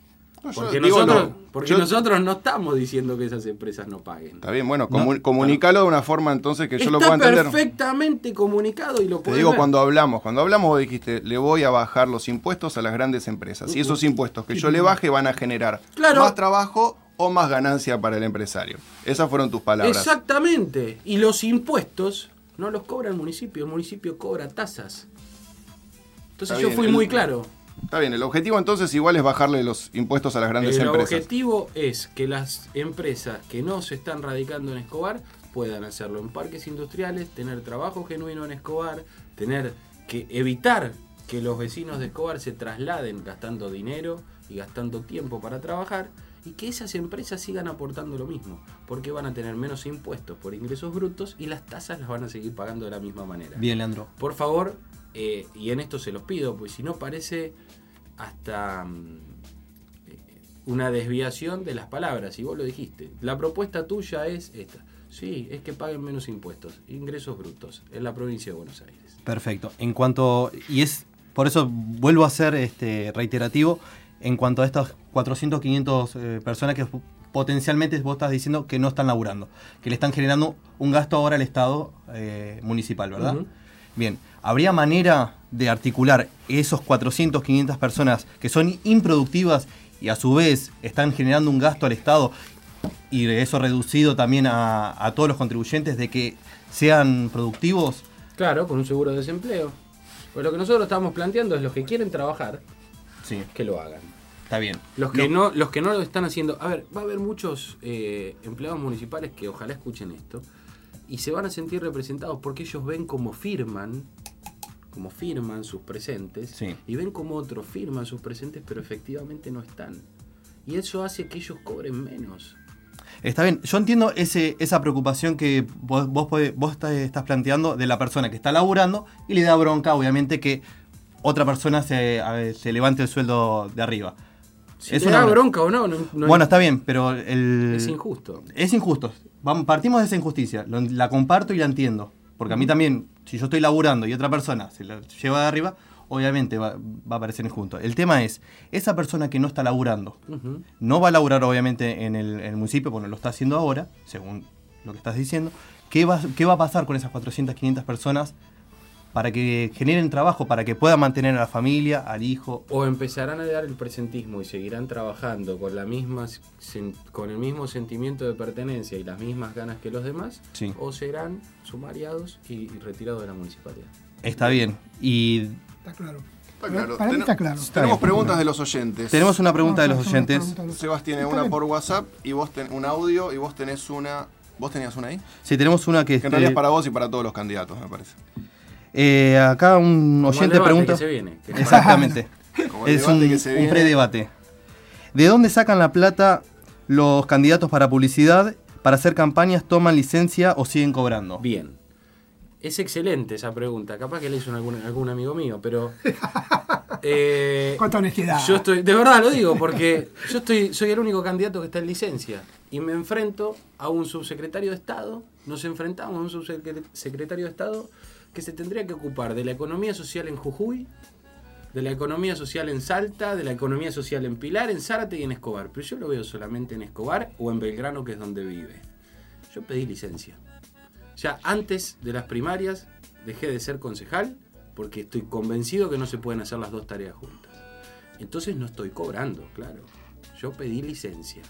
porque, nosotros, no. porque nosotros no estamos diciendo que esas empresas no paguen. Está bien, bueno, comunícalo de una forma entonces que yo lo pueda entender. Está perfectamente comunicado y lo Te digo cuando hablamos, cuando hablamos vos dijiste, le voy a bajar los impuestos a las grandes empresas. Y esos impuestos que yo le baje van a generar más trabajo o más ganancia para el empresario. Esas fueron tus palabras. Exactamente. Y los impuestos no los cobra el municipio, el municipio cobra tasas. Entonces yo fui muy claro. Está bien, el objetivo entonces igual es bajarle los impuestos a las grandes empresas. El objetivo es que las empresas que no se están radicando en Escobar puedan hacerlo en parques industriales, tener trabajo genuino en Escobar, tener que evitar que los vecinos de Escobar se trasladen gastando dinero y gastando tiempo para trabajar y que esas empresas sigan aportando lo mismo, porque van a tener menos impuestos por ingresos brutos y las tasas las van a seguir pagando de la misma manera. Bien, Leandro. Por favor, eh, y en esto se los pido, pues si no parece hasta mm, eh, una desviación de las palabras, y vos lo dijiste. La propuesta tuya es esta. Sí, es que paguen menos impuestos, ingresos brutos, en la provincia de Buenos Aires. Perfecto. En cuanto, y es, por eso vuelvo a ser este, reiterativo, en cuanto a estas 400, 500 eh, personas que potencialmente vos estás diciendo que no están laburando, que le están generando un gasto ahora al Estado municipal, ¿verdad? Bien, ¿habría manera de articular esos 400, 500 personas que son improductivas y a su vez están generando un gasto al Estado y eso reducido también a, todos los contribuyentes de que sean productivos? Claro, con un seguro de desempleo. Pues lo que nosotros estamos planteando es los que quieren trabajar, Sí. que lo hagan. Está bien. Los que, no, los que no lo están haciendo, a ver, va a haber muchos eh, empleados municipales que ojalá escuchen esto y se van a sentir representados porque ellos ven cómo firman, como firman sus presentes Sí. y ven cómo otros firman sus presentes pero efectivamente no están. Y eso hace que ellos cobren menos. Está bien, yo entiendo ese, esa preocupación que vos, vos, vos estás- planteando de la persona que está laburando y le da bronca, obviamente, que otra persona se, ver, se levante el sueldo de arriba. Si Es te una da bronca. o no, no, no- bueno, está bien, pero el... es injusto. Es injusto. Vamos, partimos de esa injusticia. Lo- la comparto y la entiendo. Porque a mí también, si yo estoy laburando y otra persona se la lleva de arriba, obviamente va, va a parecer injusto. El tema es, esa persona que no está laburando, no va a laburar obviamente en el, en el municipio, porque no lo está haciendo ahora, según lo que estás diciendo. ¿Qué va, ¿Qué va a pasar con esas 400, 500 personas para que generen trabajo, para que puedan mantener a la familia, al hijo? O empezarán a dar el presentismo y seguirán trabajando con, la misma, con el mismo sentimiento de pertenencia y las mismas ganas que los demás, Sí. o serán sumariados y, retirados de la municipalidad. Está bien. Y Está claro. Está claro. Para mí está claro. Tenemos bien. preguntas de los oyentes. tenemos una pregunta de No, los oyentes. preguntas de los- Sebas tiene Está una bien. por WhatsApp y vos ten un audio y vos tenés una. ¿Vos tenías una ahí? Sí, tenemos una que... Que en este, realidad es para vos y para todos los candidatos, me parece. Eh, acá un Como el oyente pregunta. que se viene, que- Exactamente. Como el es un, que se un viene. predebate. ¿De dónde sacan la plata los candidatos para publicidad? ¿Para hacer campañas toman licencia o siguen cobrando? Bien. Es excelente esa pregunta. Capaz que le hizo algún, algún amigo mío, pero. eh, Cuánta honestidad. Yo estoy, de verdad lo digo, porque yo estoy, soy el único candidato que está en licencia. Y me enfrento a un subsecretario de Estado, nos enfrentamos a un subsecretario de Estado que se tendría que ocupar de la economía social en Jujuy, de la economía social en Salta, de la economía social en Pilar, en Zárate y en Escobar. Pero yo lo veo solamente en Escobar o en Belgrano, que es donde vive. Yo pedí licencia. Ya antes de las primarias dejé de ser concejal porque estoy convencido que no se pueden hacer las dos tareas juntas. Entonces no estoy cobrando, claro. Yo pedí licencia.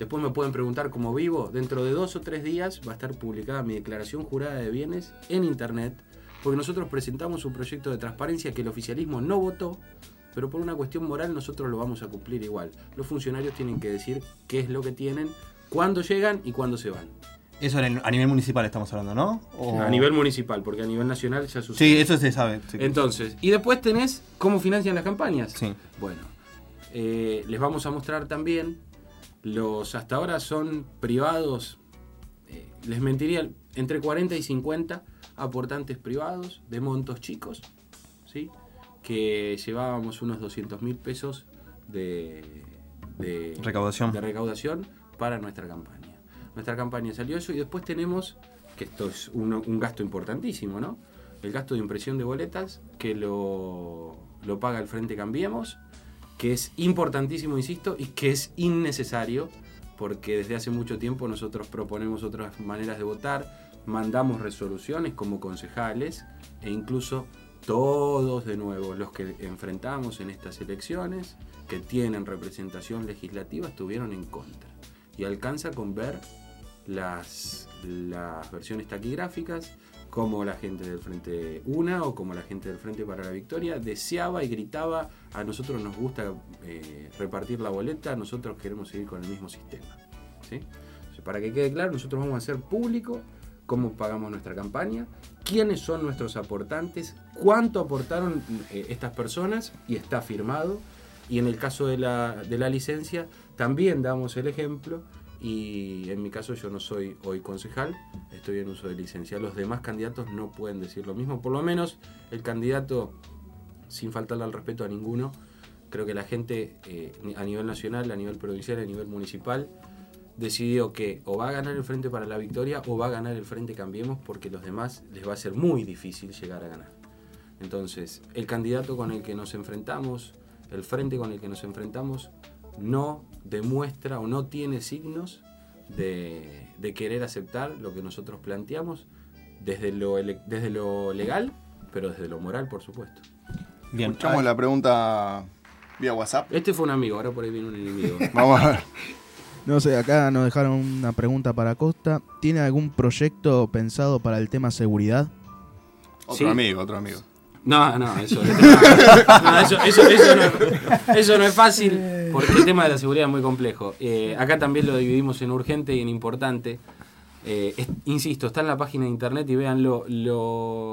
Después me pueden preguntar cómo vivo. Dentro de dos o tres días va a estar publicada mi declaración jurada de bienes en internet, porque nosotros presentamos un proyecto de transparencia que el oficialismo no votó, pero por una cuestión moral nosotros lo vamos a cumplir igual. Los funcionarios tienen que decir qué es lo que tienen, cuándo llegan y cuándo se van. Eso a nivel municipal estamos hablando, ¿no? O- A nivel municipal, porque a nivel nacional ya sucede. Sí, eso se sabe. sí. Entonces, y después tenés cómo financian las campañas. Sí. Bueno, eh, les vamos a mostrar también los hasta ahora son privados, eh, les mentiría, entre 40 y 50 aportantes privados de montos chicos, ¿sí? que llevábamos unos 200 mil pesos de, de- Recaudación. de recaudación para nuestra campaña. Nuestra campaña salió eso y después tenemos, que esto es un, un gasto importantísimo, ¿no? El gasto de impresión de boletas que lo, lo paga el Frente Cambiemos, que es importantísimo, insisto, y que es innecesario, porque desde hace mucho tiempo nosotros proponemos otras maneras de votar, mandamos resoluciones como concejales e incluso todos de nuevo los que enfrentamos en estas elecciones, que tienen representación legislativa, estuvieron en contra. Y alcanza con ver las, las versiones taquigráficas, como la gente del Frente Una o como la gente del Frente para la Victoria deseaba y gritaba, a nosotros nos gusta eh, repartir la boleta, nosotros queremos seguir con el mismo sistema. ¿sí? Para que quede claro, nosotros vamos a hacer público cómo pagamos nuestra campaña, quiénes son nuestros aportantes, cuánto aportaron eh, estas personas y está firmado. Y en el caso de la, de la licencia, también damos el ejemplo. Y en mi caso yo no soy hoy concejal, estoy en uso de licencia. Los demás candidatos no pueden decir lo mismo. Por lo menos el candidato, sin faltarle al respeto a ninguno, creo que la gente eh, a nivel nacional, a nivel provincial, a nivel municipal, decidió que o va a ganar el Frente para la Victoria o va a ganar el Frente Cambiemos porque los demás les va a ser muy difícil llegar a ganar. Entonces, el candidato con el que nos enfrentamos, el frente con el que nos enfrentamos, no demuestra o no tiene signos de, de querer aceptar lo que nosotros planteamos desde lo, desde lo legal, pero desde lo moral, por supuesto. Bien. Escuchamos la pregunta vía WhatsApp. Este fue un amigo, ahora por ahí viene un enemigo. Vamos a ver. No sé, acá nos dejaron una pregunta para Costa. ¿Tiene algún proyecto pensado para el tema seguridad? Otro Sí. amigo, otro amigo. No, no, eso, no, eso, eso, eso, no, es- eso no es fácil porque el tema de la seguridad es muy complejo. Eh, acá también lo dividimos en urgente y en importante. Eh, es- insisto, está en la página de internet y vean lo...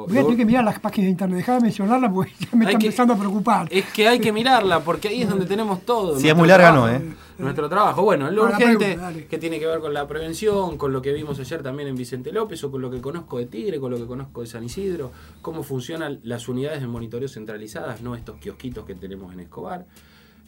Voy a tener que mirar las páginas de internet. Dejá de mencionarlas porque ya me está que- empezando a preocupar. Es que hay que mirarla, porque ahí es donde tenemos todo. Si es muy larga, no. ¿eh? Nuestro trabajo. Bueno, lo la urgente, pregunta, que tiene que ver con la prevención, con lo que vimos ayer también en Vicente López, o con lo que conozco de Tigre, con lo que conozco de San Isidro, cómo funcionan las unidades de monitoreo centralizadas, no estos kiosquitos que tenemos en Escobar,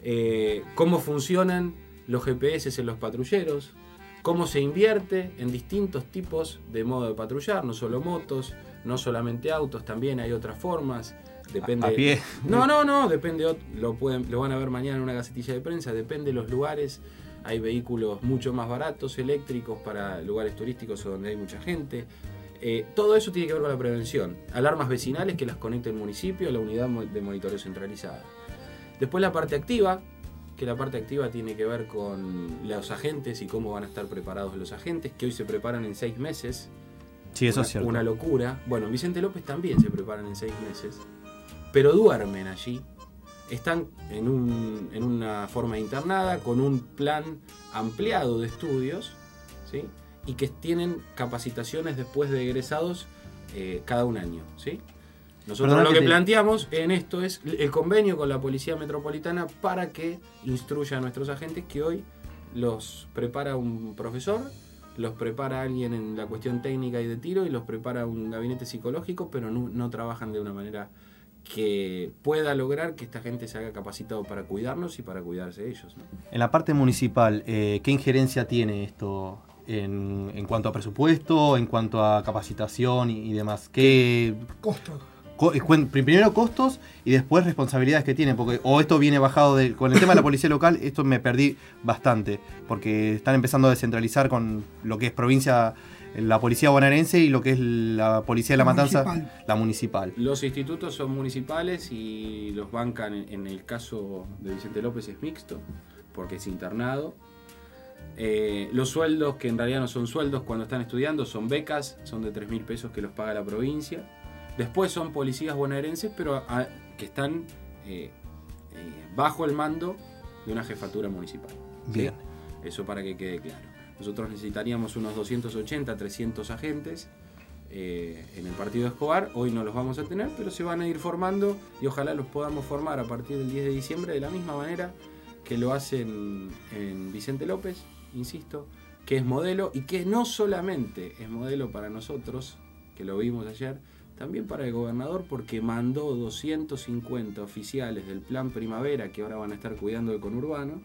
eh, cómo funcionan los GPS en los patrulleros, cómo se invierte en distintos tipos de modo de patrullar, no solo motos, no solamente autos, también hay otras formas. Depende. A pie. No, no, no, depende. Lo, pueden, lo van a ver mañana en una gacetilla de prensa. Depende de los lugares. Hay vehículos mucho más baratos, eléctricos, para lugares turísticos o donde hay mucha gente. Eh, todo eso tiene que ver con la prevención. Alarmas vecinales que las conecte el municipio a la unidad de monitoreo centralizada. Después la parte activa, que la parte activa tiene que ver con los agentes y cómo van a estar preparados los agentes, que hoy se preparan en seis meses. Sí, eso una, es cierto. Una locura. Bueno, en Vicente López también se preparan en seis meses, pero duermen allí. Están en, un- en una forma internada, con un plan ampliado de estudios, ¿sí? y que tienen capacitaciones después de egresados eh, cada un año. ¿sí? Nosotros lo que que te- planteamos en esto es el convenio con la Policía Metropolitana para que instruya a nuestros agentes que hoy los prepara un profesor, los prepara alguien en la cuestión técnica y de tiro y los prepara un gabinete psicológico, pero no, no trabajan de una manera que pueda lograr que esta gente se haga capacitado para cuidarnos y para cuidarse ellos. ¿no? En la parte municipal, eh, ¿qué injerencia tiene esto en, en cuanto a presupuesto, en cuanto a capacitación y, y demás? ¿Qué, Costos. co- eh, primero costos y después responsabilidades que tiene? Porque, o esto viene bajado de, con el tema de la policía local, esto me perdí bastante, porque están empezando a descentralizar con lo que es provincia, la policía bonaerense y lo que es la policía de la, La matanza, municipal. la municipal. Los institutos son municipales y los bancan, en, el caso de Vicente López es mixto, porque es internado. Eh, los sueldos, que en realidad no son sueldos cuando están estudiando, son becas, son de 3 mil pesos que los paga la provincia. Después son policías bonaerenses, pero a- que están eh, eh, bajo el mando de una jefatura municipal. ¿sí? Bien. Eso para que quede claro. Nosotros necesitaríamos unos 280, 300 agentes eh, en el partido de Escobar. Hoy no los vamos a tener, pero se van a ir formando y ojalá los podamos formar a partir del 10 de diciembre de la misma manera que lo hacen en Vicente López, insisto, que es modelo y que no solamente es modelo para nosotros, que lo vimos ayer, también para el gobernador porque mandó 250 oficiales del plan primavera que ahora van a estar cuidando el conurbano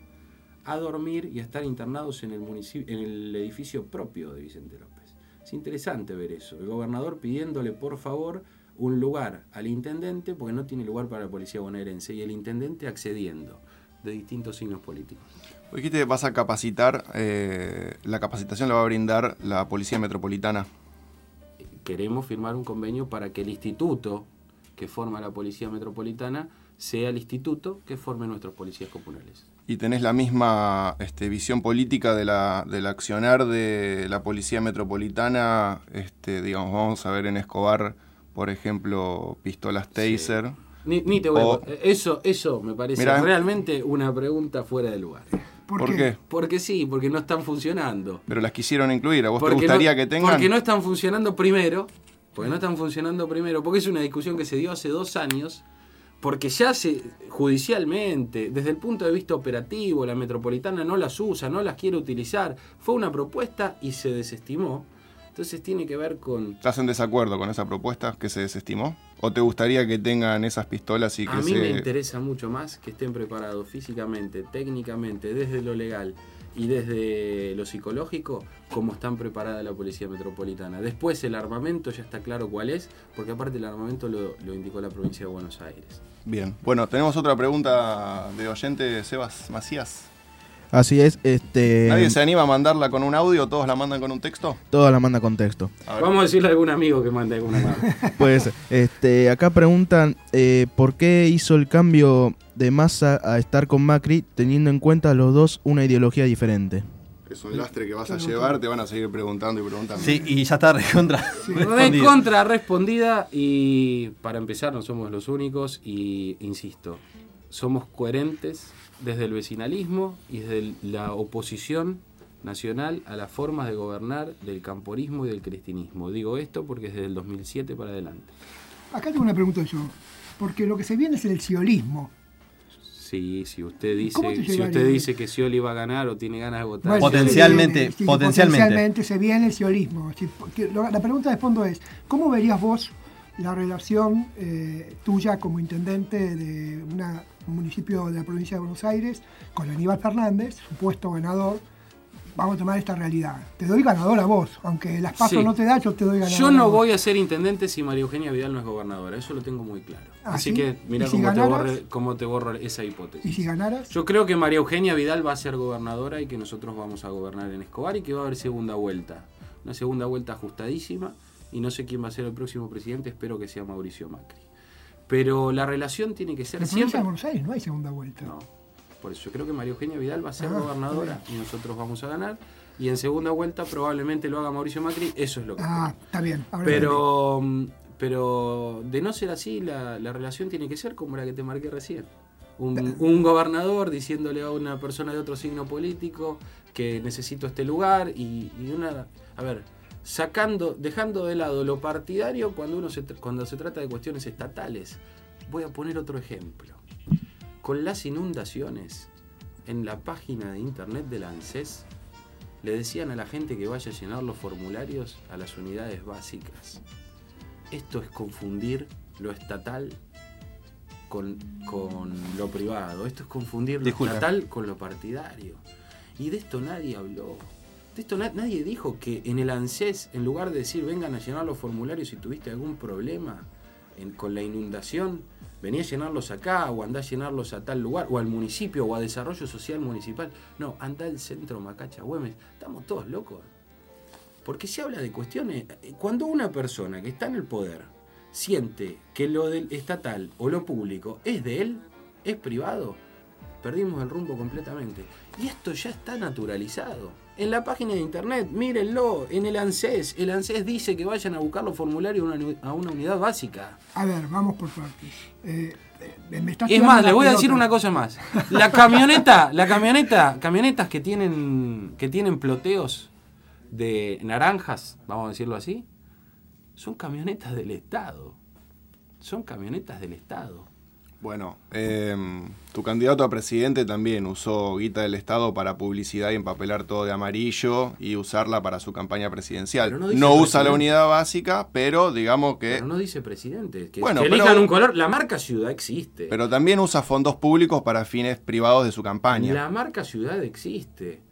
a dormir y a estar internados en el, municipio, en el edificio propio de Vicente López. Es interesante ver eso. El gobernador pidiéndole por favor un lugar al intendente porque no tiene lugar para la policía bonaerense y el intendente accediendo de distintos signos políticos. Vos Dijiste que vas a capacitar, eh, la capacitación la va a brindar la Policía Metropolitana. Queremos firmar un convenio para que el instituto que forma la Policía Metropolitana sea el instituto que forme nuestros policías comunales. ¿Y tenés la misma este, visión política de la, del accionar de la Policía Metropolitana? Este, digamos, vamos a ver en Escobar, por ejemplo, pistolas taser. Ni, ni te voy a- Eso, eso me parece Mirá. realmente una pregunta fuera de lugar. ¿Por, ¿Por qué? qué? Porque sí, porque no están funcionando. Pero las quisieron incluir. ¿A vos te gustaría no, que tengan? Porque no están funcionando primero. Porque no están funcionando primero. Porque es una discusión que se dio hace dos años. Porque ya se, judicialmente, desde el punto de vista operativo, la metropolitana no las usa, no las quiere utilizar. Fue una propuesta y se desestimó. Entonces tiene que ver con ¿Estás en desacuerdo con esa propuesta que se desestimó? ¿O te gustaría que tengan esas pistolas y que A mí se... me interesa mucho más que estén preparados físicamente, técnicamente, desde lo legal y desde lo psicológico, como están preparada la Policía Metropolitana. Después el armamento ya está claro cuál es, porque aparte el armamento lo, lo indicó la provincia de Buenos Aires. Bien. Bueno, tenemos otra pregunta de oyente Sebas Macías. Así es, este. ¿Nadie se anima a mandarla con un audio? ¿Todos la mandan con un texto? Toda la manda con texto. A ver. Vamos a decirle a algún amigo que mande alguna más. Pues, este, acá preguntan eh, por qué hizo el cambio de masa a estar con Macri, teniendo en cuenta los dos una ideología diferente. Es un lastre que vas a llevar, te van a seguir preguntando y preguntando. Sí, y ya está recontra. Recontra contra respondida y para empezar no somos los únicos y insisto, somos coherentes desde el vecinalismo y desde la oposición nacional a las formas de gobernar del camporismo y del cristianismo. Digo esto porque es desde el 2007 para adelante. Acá tengo una pregunta yo, porque lo que se viene es el siolismo. Sí, si usted dice, si usted dice que Scioli va a ganar o tiene ganas de votar. potencialmente, potencialmente, potencialmente. se viene el siolismo. La pregunta de fondo es, ¿cómo verías vos la relación eh, tuya como intendente de un municipio de la provincia de Buenos Aires con Aníbal Fernández, supuesto ganador? Vamos a tomar esta realidad. Te doy ganador a vos, aunque las pasos no te da, yo te doy ganador. Yo no voy a ser intendente si María Eugenia Vidal no es gobernadora, eso lo tengo muy claro. Ah, Así que mira cómo, te borro, esa hipótesis. ¿Y si ganaras? Yo creo que María Eugenia Vidal va a ser gobernadora y que nosotros vamos a gobernar en Escobar y que va a haber segunda vuelta. Una segunda vuelta ajustadísima y no sé quién va a ser el próximo presidente, espero que sea Mauricio Macri. Pero la relación tiene que ser siempre... En Buenos Aires no hay segunda vuelta. No, por eso yo creo que María Eugenia Vidal va a ser ah, gobernadora y nosotros vamos a ganar. Y en segunda vuelta probablemente lo haga Mauricio Macri, eso es lo que... Ah, está bien. pero... Pero de no ser así, la, relación tiene que ser como la que te marqué recién. Un, gobernador diciéndole a una persona de otro signo político que necesito este lugar y, una... A ver, sacando, dejando de lado lo partidario cuando, uno se, cuando se trata de cuestiones estatales. Voy a poner otro ejemplo. Con las inundaciones, en la página de internet de la ANSES, le decían a la gente que vaya a llenar los formularios a las unidades básicas. Esto es confundir lo estatal con, lo privado. Esto es confundir lo estatal con lo partidario. Y de esto nadie habló. De esto nadie dijo que en el ANSES, en lugar de decir vengan a llenar los formularios si tuviste algún problema con la inundación, venía a llenarlos acá o andá a llenarlos a tal lugar, o al municipio o a desarrollo social municipal. No, anda al centro Macacha Güemes. Estamos todos locos. Porque se habla de cuestiones. Cuando una persona que está en el poder siente que lo del estatal o lo público es de él, es privado, perdimos el rumbo completamente. Y esto ya está naturalizado. En la página de internet, mírenlo, en el ANSES, el ANSES dice que vayan a buscar los formularios a una unidad básica. A ver, vamos por partes. Eh, eh, es más, le voy a decir una cosa más. La camioneta, la camioneta, camionetas que tienen, que tienen ploteos de naranjas, vamos a decirlo así, son camionetas del Estado. Son camionetas del Estado. Bueno, em, tu candidato a presidente también usó guita del Estado para publicidad y empapelar todo de amarillo y usarla para su campaña presidencial. No, usa la unidad básica, pero digamos que... Pero no dice presidente. Que, bueno, un color. La marca ciudad existe. Pero también usa fondos públicos para fines privados de su campaña. La marca ciudad existe.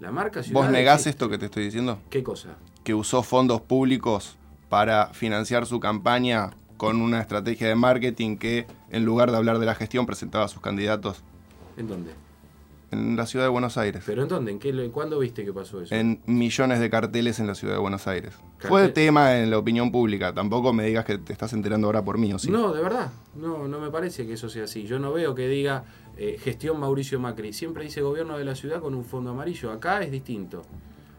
La marca ciudad ¿Vos negás esto que te estoy diciendo? ¿Qué cosa? Que usó fondos públicos para financiar su campaña con una estrategia de marketing que, en lugar de hablar de la gestión, presentaba a sus candidatos. ¿En dónde? En la ciudad de Buenos Aires. ¿Pero en dónde? ¿En qué, ¿Cuándo viste que pasó eso? En millones de carteles en la ciudad de Buenos Aires. Fue tema en la opinión pública. Tampoco me digas que te estás enterando ahora por mí, ¿o sí? No, de verdad. No, no me parece que eso sea así. Yo no veo que diga eh, gestión Mauricio Macri. Siempre dice gobierno de la ciudad con un fondo amarillo. Acá es distinto.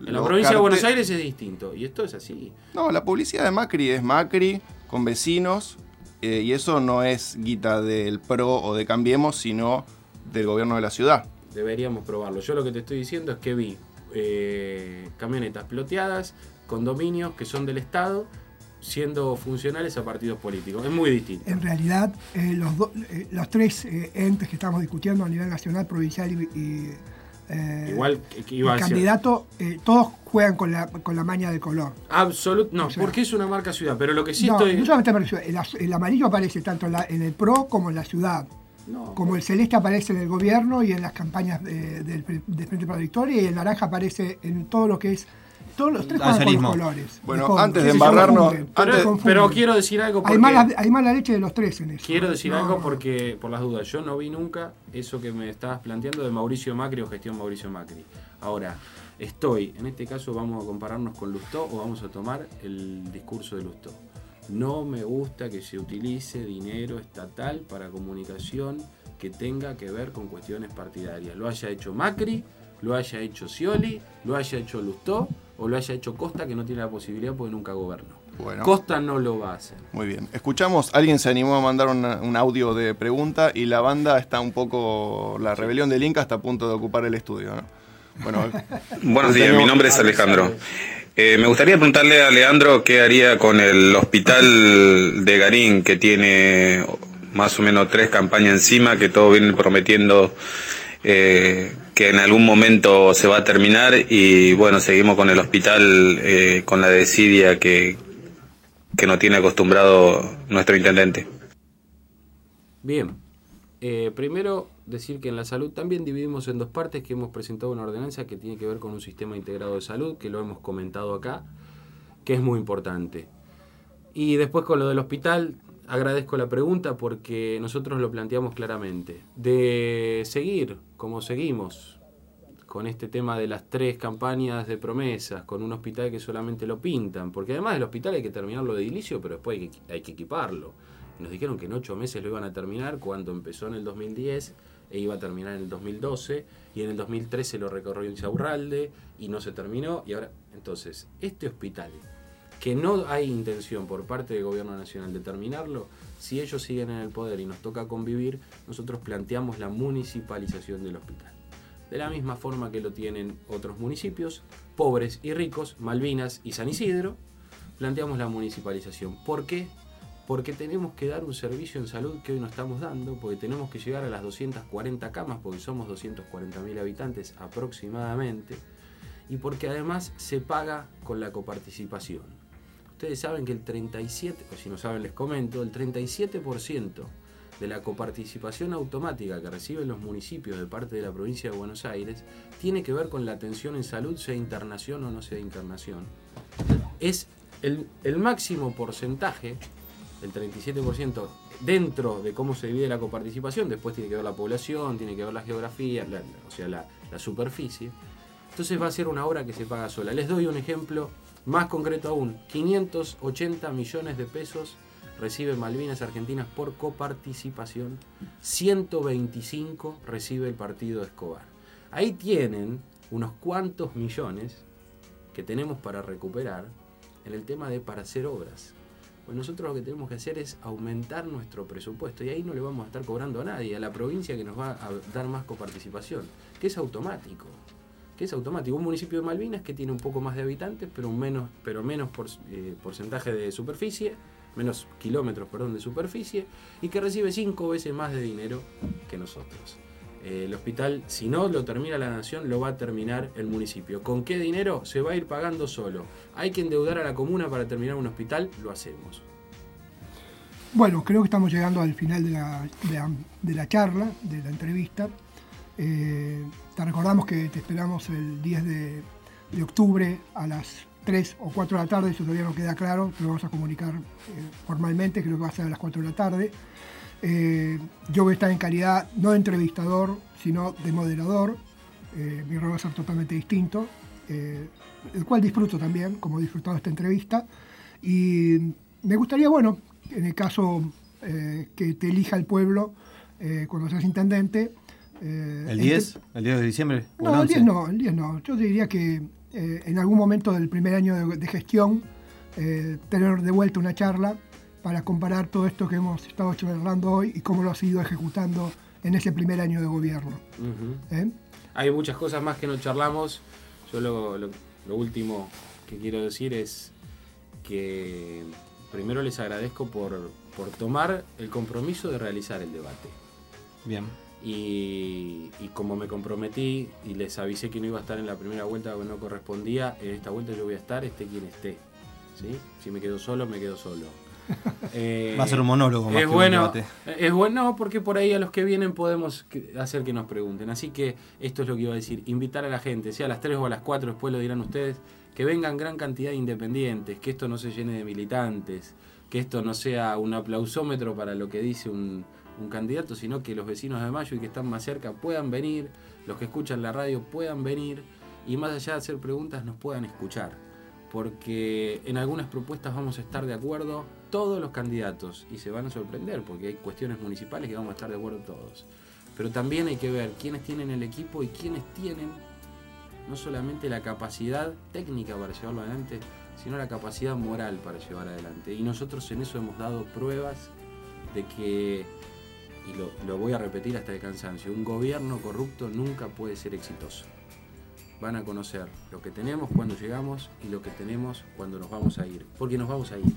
En la provincia de Buenos Aires es distinto. Y esto es así. No, la publicidad de Macri es Macri con vecinos. Eh, y eso no es guita del PRO o de Cambiemos, sino del gobierno de la ciudad. Deberíamos probarlo. Yo lo que te estoy diciendo es que vi eh, camionetas ploteadas, condominios que son del Estado siendo funcionales a partidos políticos. Es muy distinto. En realidad, eh, los, los, tres entes que estamos discutiendo a nivel nacional, provincial y, eh, Igual que iba el candidato, eh, todos juegan con la, con la maña de color. Absoluto, no, porque es una marca ciudad, pero lo que sí no, estoy... No solamente el, el, amarillo aparece tanto en, el PRO como en la ciudad. como el celeste aparece en el gobierno y en las campañas del de Frente para la Victoria y el naranja aparece en todo lo que es todos los tres con los colores. Bueno, antes de embarrarnos. pero, quiero decir algo. Porque hay, mala, hay mala leche de los tres en eso. Quiero decir algo porque, por las dudas, yo no vi nunca eso que me estabas planteando de Mauricio Macri o gestión Mauricio Macri. Ahora, estoy, en este caso vamos a compararnos con Lustó o vamos a tomar el discurso de Lustó. No me gusta que se utilice dinero estatal para comunicación que tenga que ver con cuestiones partidarias. Lo haya hecho Macri lo haya hecho Scioli, lo haya hecho Lustó o lo haya hecho Costa, que no tiene la posibilidad porque nunca gobernó. Bueno. Costa no lo va a hacer. Muy bien. Escuchamos, alguien se animó a mandar una- un audio de pregunta y la banda está un poco, la rebelión del Inca está a punto de ocupar el estudio, ¿no? Bueno, Buenos días, mi nombre es Alejandro. Eh, me gustaría preguntarle a Leandro qué haría con el hospital de Garín, que tiene más o menos tres campañas encima, que todos vienen prometiendo eh, que en algún momento se va a terminar y bueno, seguimos con el hospital eh, con la desidia que, que no tiene acostumbrado nuestro intendente. Bien. Eh, primero, decir que en la salud también dividimos en dos partes, que hemos presentado una ordenanza que tiene que ver con un sistema integrado de salud, que lo hemos comentado acá, que es muy importante. Y después con lo del hospital, agradezco la pregunta porque nosotros lo planteamos claramente. De seguir como seguimos con este tema de las tres campañas de promesas, con un hospital que solamente lo pintan, porque además del hospital hay que terminarlo de edilicio, pero después hay que, equiparlo. Nos dijeron que en ocho meses lo iban a terminar cuando empezó en el 2010 e iba a terminar en el 2012 y en el 2013 lo recorrió Insaurralde y no se terminó y ahora entonces este hospital que no hay intención por parte del gobierno nacional de terminarlo, si ellos siguen en el poder y nos toca convivir, nosotros planteamos la municipalización del hospital. De la misma forma que lo tienen otros municipios, pobres y ricos, Malvinas y San Isidro, planteamos la municipalización. ¿Por qué? Porque tenemos que dar un servicio en salud que hoy no estamos dando, porque tenemos que llegar a las 240 camas, porque somos 240.000 habitantes aproximadamente, y porque además se paga con la coparticipación. Ustedes saben que el 37, o si no saben les comento, el 37% de la coparticipación automática que reciben los municipios de parte de la provincia de Buenos Aires tiene que ver con la atención en salud, sea internación o no sea internación. Es el, máximo porcentaje, el 37%, dentro de cómo se divide la coparticipación, después tiene que ver la población, tiene que ver la geografía, o sea, la, la superficie. Entonces va a ser una obra que se paga sola. Les doy un ejemplo más concreto aún. 580 millones de pesos recibe Malvinas Argentinas por coparticipación. 125 recibe el partido de Escobar. Ahí tienen unos cuantos millones que tenemos para recuperar en el tema de para hacer obras. Pues nosotros lo que tenemos que hacer es aumentar nuestro presupuesto y ahí no le vamos a estar cobrando a nadie, a la provincia que nos va a dar más coparticipación, que es automático que es automático. Un municipio de Malvinas que tiene un poco más de habitantes, pero menos, pero menos por- eh, porcentaje de superficie, menos kilómetros, perdón, de superficie, y que recibe cinco veces más de dinero que nosotros. Eh, el hospital, si no lo termina la nación, lo va a terminar el municipio. ¿Con qué dinero? Se va a ir pagando solo. Hay que endeudar a la comuna para terminar un hospital, lo hacemos. Bueno, creo que estamos llegando al final de la, de la charla, de la entrevista. Eh, te recordamos que te esperamos el 10 de, octubre a las 3 o 4 de la tarde, eso todavía no queda claro, te lo vamos a comunicar eh, formalmente, creo que va a ser a las 4 de la tarde. Eh, yo voy a estar en calidad no de entrevistador, sino de moderador. Eh, mi rol va a ser totalmente distinto, eh, el cual disfruto también, como he disfrutado esta entrevista. Y me gustaría, bueno, en el caso eh, que te elija el pueblo eh, cuando seas intendente. Eh, ¿El ente- 10? ¿El 10 de diciembre? ¿O No, el 10 11? no, el 10 no. Yo diría que eh, en algún momento del primer año de, de gestión, eh, tener de vuelta una charla para comparar todo esto que hemos estado charlando hoy y cómo lo has ido ejecutando en ese primer año de gobierno. ¿eh? Hay muchas cosas más que no charlamos. Yo lo, lo- lo último que quiero decir es que primero les agradezco por, por tomar el compromiso de realizar el debate. Bien. Y, y como me comprometí y les avisé que no iba a estar en la primera vuelta que no correspondía, en esta vuelta yo voy a estar, esté quien esté. ¿sí? Si me quedo solo, me quedo solo. Eh, Va a ser un monólogo más es que bueno, debate. es bueno porque por ahí a los que vienen podemos hacer que nos pregunten. Así que esto es lo que iba a decir. Invitar a la gente, sea a las 3 o a las 4, después lo dirán ustedes, que vengan gran cantidad de independientes, que esto no se llene de militantes, que esto no sea un aplausómetro para lo que dice un, un candidato, sino que los vecinos de Mayo y que están más cerca puedan venir, los que escuchan la radio puedan venir y más allá de hacer preguntas nos puedan escuchar porque en algunas propuestas vamos a estar de acuerdo todos los candidatos y se van a sorprender porque hay cuestiones municipales que vamos a estar de acuerdo todos. Pero también hay que ver quiénes tienen el equipo y quiénes tienen no solamente la capacidad técnica para llevarlo adelante, sino la capacidad moral para llevar adelante. Y nosotros en eso hemos dado pruebas de que, y lo, lo voy a repetir hasta el cansancio, un gobierno corrupto nunca puede ser exitoso. Van a conocer lo que tenemos cuando llegamos y lo que tenemos cuando nos vamos a ir, porque nos vamos a ir.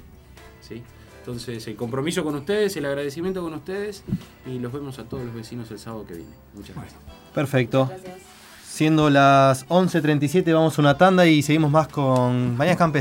¿sí? Entonces, el compromiso con ustedes, el agradecimiento con ustedes y los vemos a todos los vecinos el sábado que viene. Muchas gracias. Perfecto. Siendo las 11.37, vamos a una tanda y seguimos más con Mañana Campes.